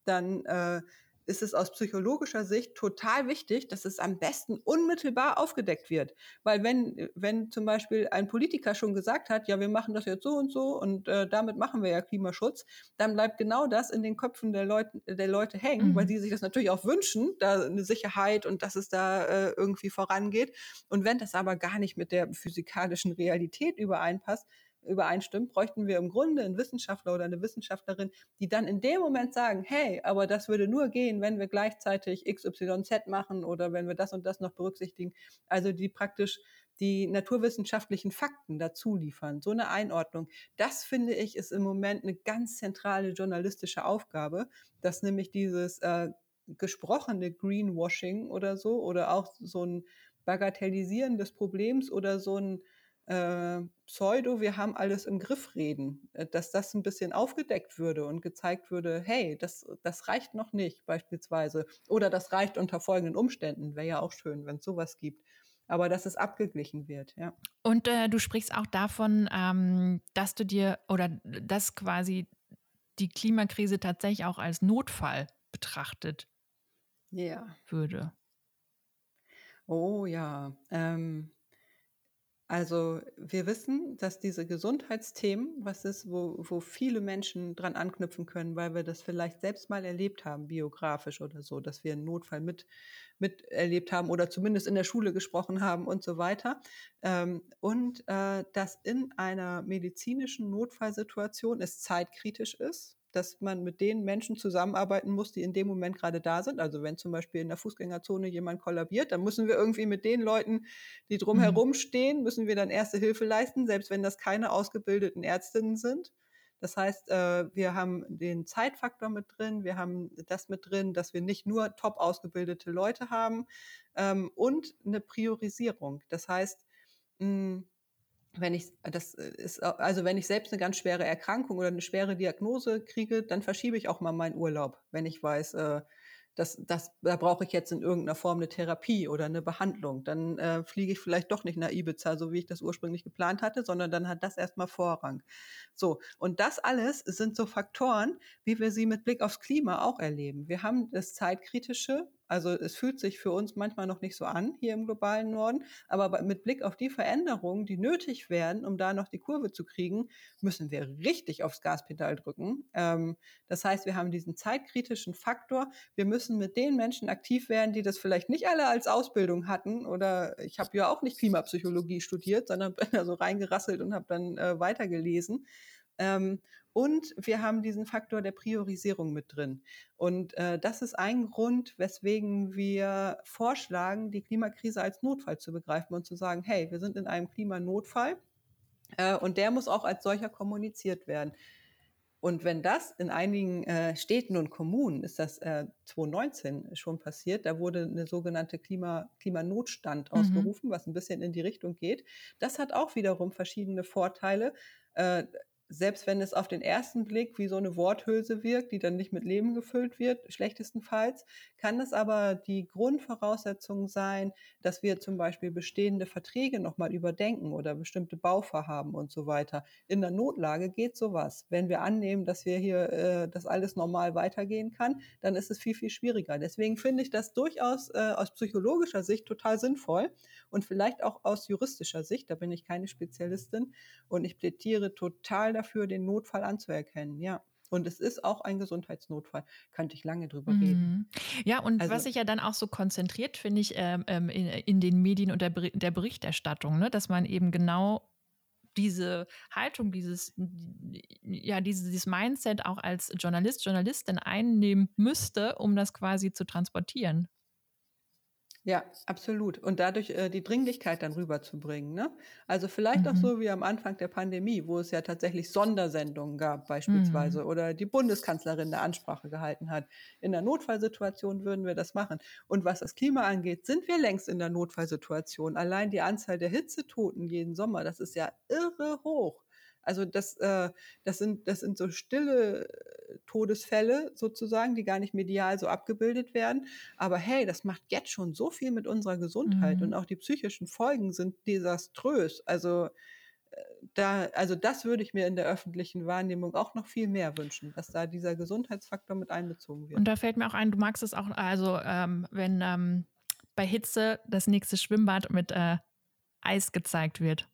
dann äh, ist es aus psychologischer Sicht total wichtig, dass es am besten unmittelbar aufgedeckt wird. Weil wenn, wenn zum Beispiel ein Politiker schon gesagt hat, ja, wir machen das jetzt so und so und äh, damit machen wir ja Klimaschutz, dann bleibt genau das in den Köpfen der Leute, der Leute hängen, mhm. weil die sich das natürlich auch wünschen, da eine Sicherheit und dass es da äh, irgendwie vorangeht. Und wenn das aber gar nicht mit der physikalischen Realität übereinpasst, übereinstimmt, bräuchten wir im Grunde einen Wissenschaftler oder eine Wissenschaftlerin, die dann in dem Moment sagen, hey, aber das würde nur gehen, wenn wir gleichzeitig XYZ machen oder wenn wir das und das noch berücksichtigen. Also die praktisch die naturwissenschaftlichen Fakten dazu liefern. So eine Einordnung. Das finde ich ist im Moment eine ganz zentrale journalistische Aufgabe, dass nämlich dieses äh, gesprochene Greenwashing oder so oder auch so ein Bagatellisieren des Problems oder so ein äh, Pseudo, wir haben alles im Griff reden, äh, dass das ein bisschen aufgedeckt würde und gezeigt würde, hey, das, das reicht noch nicht beispielsweise. Oder das reicht unter folgenden Umständen. Wäre ja auch schön, wenn es sowas gibt. Aber dass es abgeglichen wird, ja. Und äh, du sprichst auch davon, ähm, dass du dir oder dass quasi die Klimakrise tatsächlich auch als Notfall betrachtet ja. würde. Oh ja. Ähm, also wir wissen, dass diese Gesundheitsthemen, was ist, wo, wo viele Menschen dran anknüpfen können, weil wir das vielleicht selbst mal erlebt haben, biografisch oder so, dass wir einen Notfall mit, miterlebt haben oder zumindest in der Schule gesprochen haben und so weiter. Ähm, und äh, dass in einer medizinischen Notfallsituation es zeitkritisch ist, dass man mit den Menschen zusammenarbeiten muss, die in dem Moment gerade da sind. Also wenn zum Beispiel in der Fußgängerzone jemand kollabiert, dann müssen wir irgendwie mit den Leuten, die drumherum mhm. stehen, müssen wir dann erste Hilfe leisten, selbst wenn das keine ausgebildeten Ärztinnen sind. Das heißt, äh, wir haben den Zeitfaktor mit drin, wir haben das mit drin, dass wir nicht nur top ausgebildete Leute haben ähm, und eine Priorisierung. Das heißt, mh, wenn ich das ist also wenn ich selbst eine ganz schwere Erkrankung oder eine schwere Diagnose kriege, dann verschiebe ich auch mal meinen Urlaub, wenn ich weiß, äh, dass das da brauche ich jetzt in irgendeiner Form eine Therapie oder eine Behandlung. Dann äh, fliege ich vielleicht doch nicht nach Ibiza, so wie ich das ursprünglich geplant hatte, sondern dann hat das erstmal Vorrang. So und das alles sind so Faktoren, wie wir sie mit Blick aufs Klima auch erleben. Wir haben das zeitkritische also es fühlt sich für uns manchmal noch nicht so an hier im globalen Norden, aber mit Blick auf die Veränderungen, die nötig werden, um da noch die Kurve zu kriegen, müssen wir richtig aufs Gaspedal drücken. Ähm, das heißt, wir haben diesen zeitkritischen Faktor. Wir müssen mit den Menschen aktiv werden, die das vielleicht nicht alle als Ausbildung hatten. Oder ich habe ja auch nicht Klimapsychologie studiert, sondern bin da so reingerasselt und habe dann äh, weitergelesen. Ähm, und wir haben diesen Faktor der Priorisierung mit drin. Und äh, das ist ein Grund, weswegen wir vorschlagen, die Klimakrise als Notfall zu begreifen und zu sagen, hey, wir sind in einem Klimanotfall äh, und der muss auch als solcher kommuniziert werden. Und wenn das in einigen äh, Städten und Kommunen, ist das äh, 2019 schon passiert, da wurde eine sogenannte Klima, Klimanotstand mhm. ausgerufen, was ein bisschen in die Richtung geht. Das hat auch wiederum verschiedene Vorteile. Äh, selbst wenn es auf den ersten Blick wie so eine Worthülse wirkt, die dann nicht mit Leben gefüllt wird, schlechtestenfalls, kann es aber die Grundvoraussetzung sein, dass wir zum Beispiel bestehende Verträge nochmal überdenken oder bestimmte Bauvorhaben und so weiter. In der Notlage geht sowas. Wenn wir annehmen, dass wir hier äh, das alles normal weitergehen kann, dann ist es viel, viel schwieriger. Deswegen finde ich das durchaus äh, aus psychologischer Sicht total sinnvoll und vielleicht auch aus juristischer Sicht, da bin ich keine Spezialistin und ich plädiere total dafür, den Notfall anzuerkennen, ja. Und es ist auch ein Gesundheitsnotfall. Könnte ich lange drüber mhm. reden. Ja, und also, was sich ja dann auch so konzentriert, finde ich, ähm, ähm, in, in, den Medien und der, der Berichterstattung, ne? dass man eben genau diese Haltung, dieses, ja, dieses, dieses Mindset auch als Journalist, Journalistin einnehmen müsste, um das quasi zu transportieren. Ja, absolut. Und dadurch äh, die Dringlichkeit dann rüberzubringen. Ne? Also vielleicht mhm. auch so wie am Anfang der Pandemie, wo es ja tatsächlich Sondersendungen gab beispielsweise mhm. oder die Bundeskanzlerin eine Ansprache gehalten hat. In der Notfallsituation würden wir das machen. Und was das Klima angeht, sind wir längst in der Notfallsituation. Allein die Anzahl der Hitzetoten jeden Sommer, das ist ja irre hoch. Also das, äh, das, sind, das sind so stille äh, Todesfälle sozusagen, die gar nicht medial so abgebildet werden. Aber hey, das macht jetzt schon so viel mit unserer Gesundheit mhm. und auch die psychischen Folgen sind desaströs. Also äh, da, also das würde ich mir in der öffentlichen Wahrnehmung auch noch viel mehr wünschen, dass da dieser Gesundheitsfaktor mit einbezogen wird. Und da fällt mir auch ein, du magst es auch, also ähm, wenn ähm, bei Hitze das nächste Schwimmbad mit äh, Eis gezeigt wird.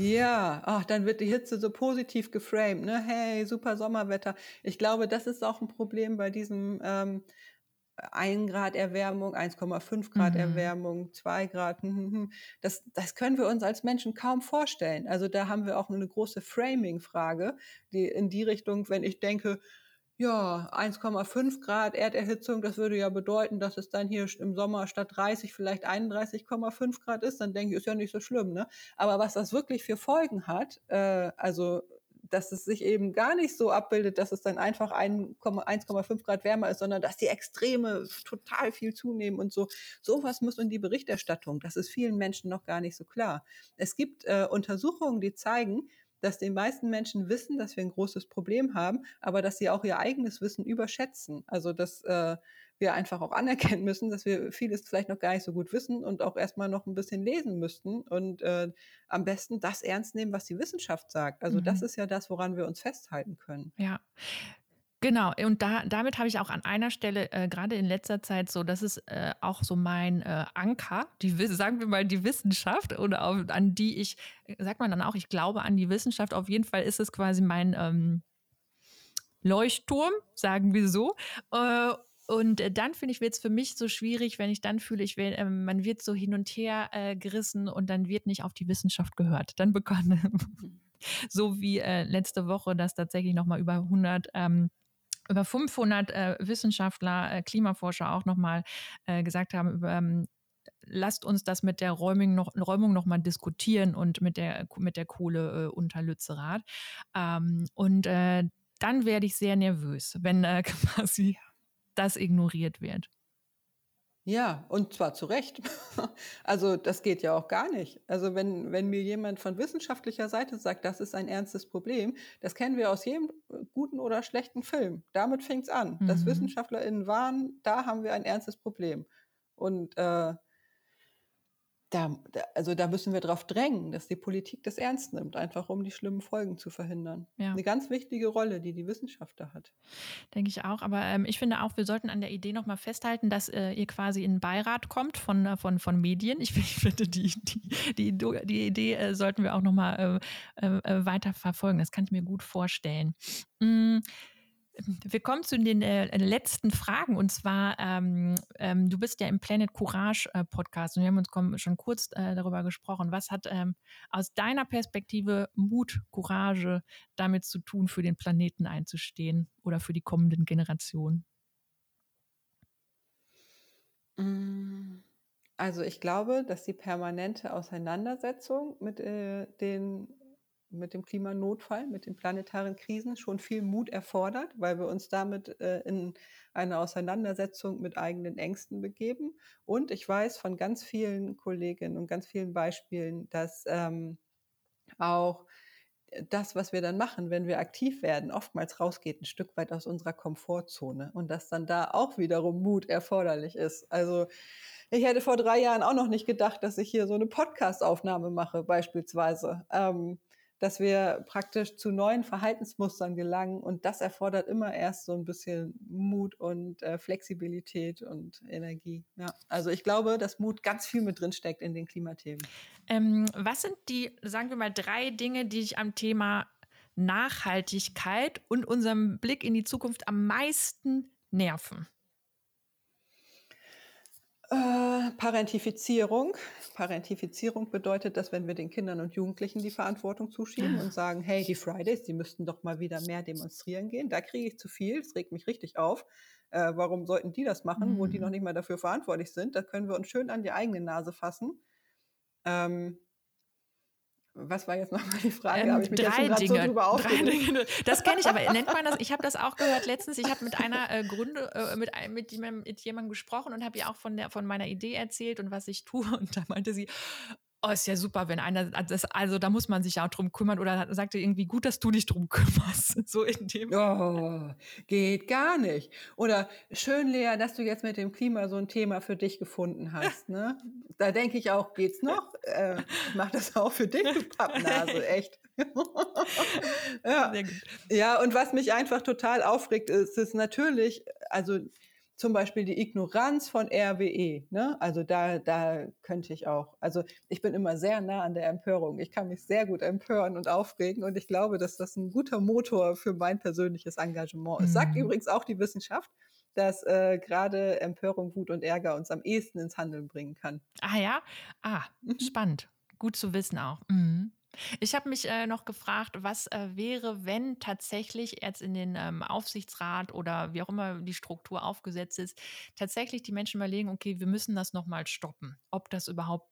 Ja, ach, dann wird die Hitze so positiv geframed, ne? Hey, super Sommerwetter. Ich glaube, das ist auch ein Problem bei diesem ähm, 1 Grad Erwärmung, 1,5 Grad mhm. Erwärmung, 2 Grad. Hm, hm, hm. Das, das können wir uns als Menschen kaum vorstellen. Also da haben wir auch eine große Framing-Frage, die in die Richtung, wenn ich denke, ja, 1,5 Grad Erderhitzung, das würde ja bedeuten, dass es dann hier im Sommer statt 30 vielleicht 31,5 Grad ist. Dann denke ich, ist ja nicht so schlimm. Ne? Aber was das wirklich für Folgen hat, äh, also dass es sich eben gar nicht so abbildet, dass es dann einfach 1,5 Grad wärmer ist, sondern dass die Extreme total viel zunehmen und so. Sowas muss in die Berichterstattung. Das ist vielen Menschen noch gar nicht so klar. Es gibt äh, Untersuchungen, die zeigen, dass die meisten Menschen wissen, dass wir ein großes Problem haben, aber dass sie auch ihr eigenes Wissen überschätzen. Also dass äh, wir einfach auch anerkennen müssen, dass wir vieles vielleicht noch gar nicht so gut wissen und auch erstmal noch ein bisschen lesen müssten und äh, am besten das ernst nehmen, was die Wissenschaft sagt. Also mhm. das ist ja das, woran wir uns festhalten können. Ja. Genau, und da, damit habe ich auch an einer Stelle, äh, gerade in letzter Zeit, so, das ist äh, auch so mein äh, Anker, die, sagen wir mal, die Wissenschaft oder auf, an die ich, sagt man dann auch, ich glaube an die Wissenschaft, auf jeden Fall ist es quasi mein ähm, Leuchtturm, sagen wir so. Äh, und dann finde ich, wird es für mich so schwierig, wenn ich dann fühle, ich will, äh, man wird so hin und her äh, gerissen und dann wird nicht auf die Wissenschaft gehört. Dann bekommt, so wie äh, letzte Woche, dass tatsächlich nochmal über 100 ähm, über 500 äh, Wissenschaftler, äh, Klimaforscher auch nochmal äh, gesagt haben, über, ähm, lasst uns das mit der Räumung noch, Räumung noch diskutieren und mit der, mit der Kohle äh, unter Lützerath. Ähm, und äh, dann werde ich sehr nervös, wenn äh, quasi das ignoriert wird. Ja, und zwar zu Recht. Also das geht ja auch gar nicht. Also wenn, wenn mir jemand von wissenschaftlicher Seite sagt, das ist ein ernstes Problem, das kennen wir aus jedem guten oder schlechten Film. Damit fängt es an, mhm. dass WissenschaftlerInnen waren, da haben wir ein ernstes Problem. Und äh, da, also da müssen wir darauf drängen, dass die Politik das ernst nimmt, einfach um die schlimmen Folgen zu verhindern. Ja. Eine ganz wichtige Rolle, die die Wissenschaft da hat. Denke ich auch. Aber ähm, ich finde auch, wir sollten an der Idee nochmal festhalten, dass äh, ihr quasi in den Beirat kommt von, äh, von, von Medien. Ich, ich finde, die, die, die, die Idee äh, sollten wir auch nochmal äh, äh, äh, weiter verfolgen. Das kann ich mir gut vorstellen. Mhm. Wir kommen zu den äh, letzten Fragen und zwar, ähm, ähm, du bist ja im Planet Courage äh, Podcast und wir haben uns schon kurz äh, darüber gesprochen. Was hat ähm, aus deiner Perspektive Mut, Courage damit zu tun, für den Planeten einzustehen oder für die kommenden Generationen? Mm, also ich glaube, dass die permanente Auseinandersetzung mit äh, den mit dem Klimanotfall, mit den planetaren Krisen schon viel Mut erfordert, weil wir uns damit äh, in eine Auseinandersetzung mit eigenen Ängsten begeben. Und ich weiß von ganz vielen Kolleginnen und ganz vielen Beispielen, dass ähm, auch das, was wir dann machen, wenn wir aktiv werden, oftmals rausgeht, ein Stück weit aus unserer Komfortzone und dass dann da auch wiederum Mut erforderlich ist. Also ich hätte vor drei Jahren auch noch nicht gedacht, dass ich hier so eine Podcast-Aufnahme mache, beispielsweise. Ähm, dass wir praktisch zu neuen Verhaltensmustern gelangen und das erfordert immer erst so ein bisschen Mut und äh, Flexibilität und Energie. Ja, also ich glaube, dass Mut ganz viel mit drin steckt in den Klimathemen. Ähm, was sind die, sagen wir mal, drei Dinge, die dich am Thema Nachhaltigkeit und unserem Blick in die Zukunft am meisten nerven? Äh, Parentifizierung. Parentifizierung bedeutet, dass wenn wir den Kindern und Jugendlichen die Verantwortung zuschieben und sagen, hey, die Fridays, die müssten doch mal wieder mehr demonstrieren gehen, da kriege ich zu viel, das regt mich richtig auf. Äh, warum sollten die das machen, mhm. wo die noch mhm. nicht mal dafür verantwortlich sind? Da können wir uns schön an die eigene Nase fassen. Ähm, was war jetzt nochmal die Frage? Ähm, ich mich drei Dinge, so drei Dinge. Das kenne ich, aber nennt man das? Ich habe das auch gehört letztens. Ich habe mit einer äh, Gründe, äh, mit, mit, jemandem, mit jemandem gesprochen und habe ihr auch von, der, von meiner Idee erzählt und was ich tue. Und da meinte sie, Oh, ist ja super, wenn einer, das, also da muss man sich ja auch drum kümmern oder sagte irgendwie gut, dass du dich drum kümmerst. So in dem. Oh, geht gar nicht. Oder schön, Lea, dass du jetzt mit dem Klima so ein Thema für dich gefunden hast. Ne? Da denke ich auch, geht's noch? Äh, mach das auch für dich, du Pappnase, echt. ja. ja, und was mich einfach total aufregt, ist, ist natürlich, also zum Beispiel die Ignoranz von RWE. Ne? Also da, da könnte ich auch. Also ich bin immer sehr nah an der Empörung. Ich kann mich sehr gut empören und aufregen und ich glaube, dass das ein guter Motor für mein persönliches Engagement ist. Mhm. Sagt übrigens auch die Wissenschaft dass äh, gerade Empörung, Wut und Ärger uns am ehesten ins Handeln bringen kann. Ah ja, ah, mhm. spannend. Gut zu wissen auch. Mhm. Ich habe mich äh, noch gefragt, was äh, wäre, wenn tatsächlich jetzt in den ähm, Aufsichtsrat oder wie auch immer die Struktur aufgesetzt ist, tatsächlich die Menschen überlegen, okay, wir müssen das nochmal stoppen. Ob das überhaupt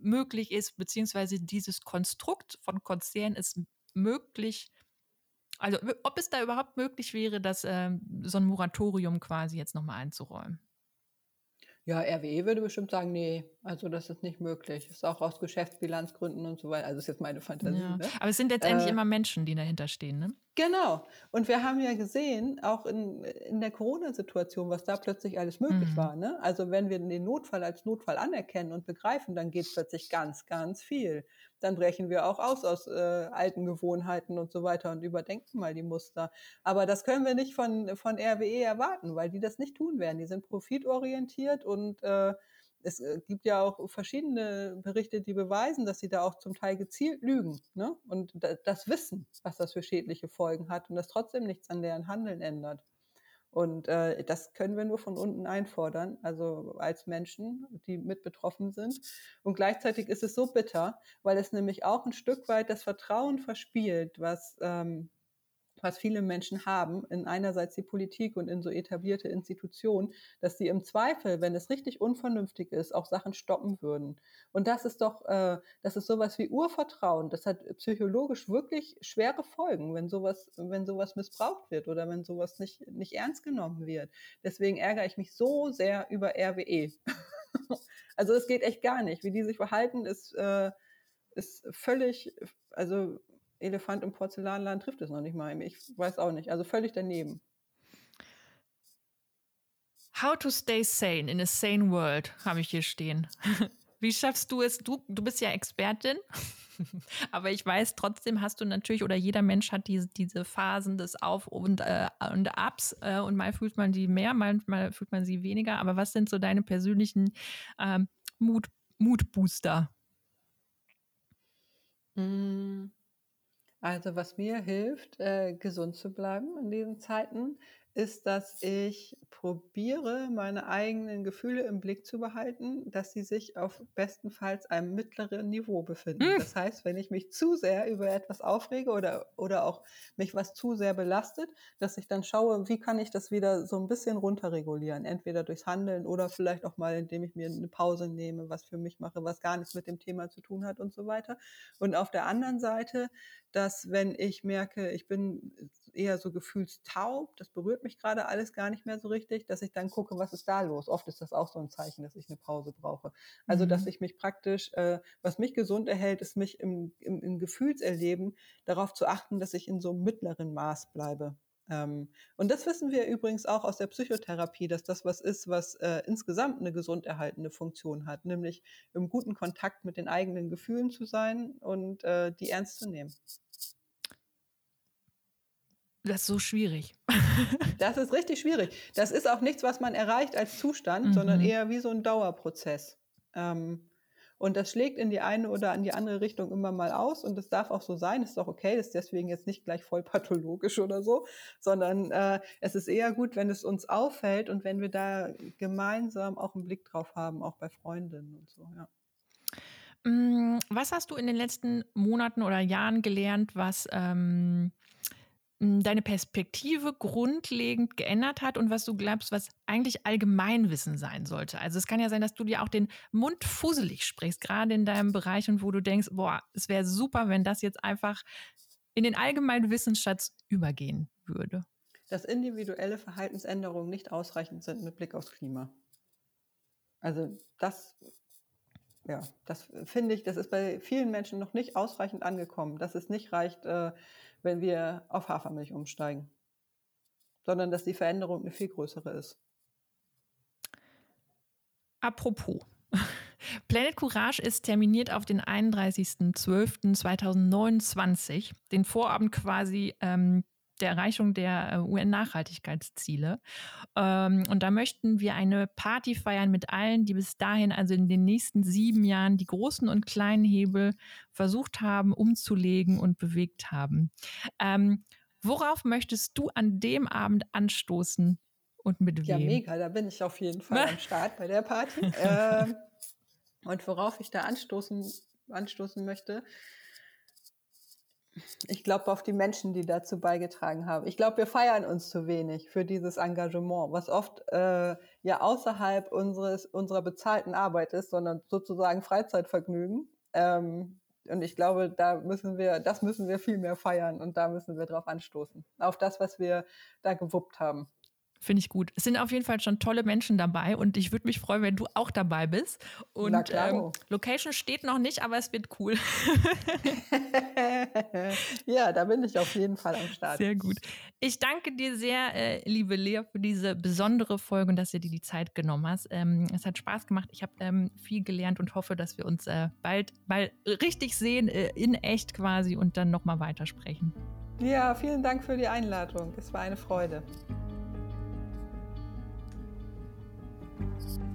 möglich ist, beziehungsweise dieses Konstrukt von Konzernen ist möglich. Also ob es da überhaupt möglich wäre, das, äh, so ein Moratorium quasi jetzt nochmal einzuräumen. Ja, RWE würde bestimmt sagen, nee, also das ist nicht möglich. Ist auch aus Geschäftsbilanzgründen und so weiter. Also ist jetzt meine Fantasie. Ja. Ne? Aber es sind letztendlich äh, immer Menschen, die dahinter stehen, ne? Genau. Und wir haben ja gesehen, auch in, in der Corona-Situation, was da plötzlich alles möglich mhm. war. Ne? Also wenn wir den Notfall als Notfall anerkennen und begreifen, dann geht plötzlich ganz, ganz viel. Dann brechen wir auch aus aus äh, alten Gewohnheiten und so weiter und überdenken mal die Muster. Aber das können wir nicht von, von RWE erwarten, weil die das nicht tun werden. Die sind profitorientiert und äh, es äh, gibt ja auch verschiedene Berichte, die beweisen, dass sie da auch zum Teil gezielt lügen ne? und das wissen, was das für schädliche Folgen hat und das trotzdem nichts an deren Handeln ändert. Und äh, das können wir nur von unten einfordern, also als Menschen, die mit betroffen sind. Und gleichzeitig ist es so bitter, weil es nämlich auch ein Stück weit das Vertrauen verspielt, was ähm, was viele Menschen haben, in einerseits die Politik und in so etablierte Institutionen, dass sie im Zweifel, wenn es richtig unvernünftig ist, auch Sachen stoppen würden. Und das ist doch, äh, das ist sowas wie Urvertrauen. Das hat psychologisch wirklich schwere Folgen, wenn sowas, wenn sowas missbraucht wird oder wenn sowas nicht, nicht ernst genommen wird. Deswegen ärgere ich mich so sehr über RWE. also es geht echt gar nicht. Wie die sich verhalten, ist, äh, ist völlig, also Elefant im Porzellanladen trifft es noch nicht mal. Ich weiß auch nicht. Also völlig daneben. How to stay sane in a sane world, habe ich hier stehen. Wie schaffst du es? Du, du bist ja Expertin, aber ich weiß, trotzdem hast du natürlich, oder jeder Mensch hat diese, diese Phasen des Auf- und, äh, und Abs äh, und mal fühlt man die mehr, manchmal fühlt man sie weniger. Aber was sind so deine persönlichen ähm, Mut, Mutbooster? Mm. Also was mir hilft, äh, gesund zu bleiben in diesen Zeiten, ist, dass ich probiere, meine eigenen Gefühle im Blick zu behalten, dass sie sich auf bestenfalls einem mittleren Niveau befinden. Mhm. Das heißt, wenn ich mich zu sehr über etwas aufrege oder, oder auch mich was zu sehr belastet, dass ich dann schaue, wie kann ich das wieder so ein bisschen runterregulieren. Entweder durchs Handeln oder vielleicht auch mal, indem ich mir eine Pause nehme, was für mich mache, was gar nichts mit dem Thema zu tun hat und so weiter. Und auf der anderen Seite, dass wenn ich merke, ich bin eher so gefühlstaub, das berührt mich gerade alles gar nicht mehr so richtig, dass ich dann gucke, was ist da los. Oft ist das auch so ein Zeichen, dass ich eine Pause brauche. Also, mhm. dass ich mich praktisch, äh, was mich gesund erhält, ist mich im, im, im Gefühlserleben darauf zu achten, dass ich in so einem mittleren Maß bleibe. Ähm, und das wissen wir übrigens auch aus der Psychotherapie, dass das was ist, was äh, insgesamt eine gesund erhaltende Funktion hat, nämlich im guten Kontakt mit den eigenen Gefühlen zu sein und äh, die ernst zu nehmen. Das ist so schwierig. das ist richtig schwierig. Das ist auch nichts, was man erreicht als Zustand, mhm. sondern eher wie so ein Dauerprozess. Ähm, und das schlägt in die eine oder in die andere Richtung immer mal aus und das darf auch so sein. Ist doch okay, das ist deswegen jetzt nicht gleich voll pathologisch oder so, sondern äh, es ist eher gut, wenn es uns auffällt und wenn wir da gemeinsam auch einen Blick drauf haben, auch bei Freundinnen und so, ja. Mm, was hast du in den letzten Monaten oder Jahren gelernt, was ähm, hm, deine Perspektive grundlegend geändert hat und was du glaubst, was eigentlich Allgemeinwissen sein sollte. Also es kann ja sein, dass du dir auch den Mund fusselig sprichst, gerade in deinem Bereich und wo du denkst, boah, es wäre super, wenn das jetzt einfach in den allgemeinen Wissensschatz übergehen würde. Dass individuelle Verhaltensänderungen nicht ausreichend sind mit Blick aufs Klima. Also das ja, das finde ich, das ist bei vielen Menschen noch nicht ausreichend angekommen, dass es nicht reicht, äh, wenn wir auf Hafermilch umsteigen, sondern dass die Veränderung eine viel größere ist. Apropos. Planet Courage ist terminiert auf den 31.12.2029, den Vorabend quasi ähm, der Erreichung der äh, UN-Nachhaltigkeitsziele. Ähm, und da möchten wir eine Party feiern mit allen, die bis dahin, also in den nächsten sieben Jahren, die großen und kleinen Hebel versucht haben, umzulegen und bewegt haben. Ähm, worauf möchtest du an dem Abend anstoßen und mit wem? Ja, mega, da bin ich auf jeden Fall am Start bei der Party. ähm, und worauf ich da anstoßen, anstoßen möchte, ich glaube auf die Menschen, die dazu beigetragen haben. Ich glaube, wir feiern uns zu wenig für dieses Engagement, was oft äh, ja außerhalb unseres unserer bezahlten Arbeit ist, sondern sozusagen Freizeitvergnügen. Ähm, und ich glaube, da müssen wir, das müssen wir viel mehr feiern und da müssen wir drauf anstoßen. Auf das, was wir da gewuppt haben. Finde ich gut. Es sind auf jeden Fall schon tolle Menschen dabei und ich würde mich freuen, wenn du auch dabei bist. Und ähm, Location steht noch nicht, aber es wird cool. ja, da bin ich auf jeden Fall am Start. Sehr gut. Ich danke dir sehr, äh, liebe Lea, für diese besondere Folge und dass du dir die Zeit genommen hast. Ähm, es hat Spaß gemacht. Ich habe ähm, viel gelernt und hoffe, dass wir uns äh, bald, bald richtig sehen, äh, in echt quasi und dann nochmal weitersprechen. Ja, vielen Dank für die Einladung. Es war eine Freude. Thank you.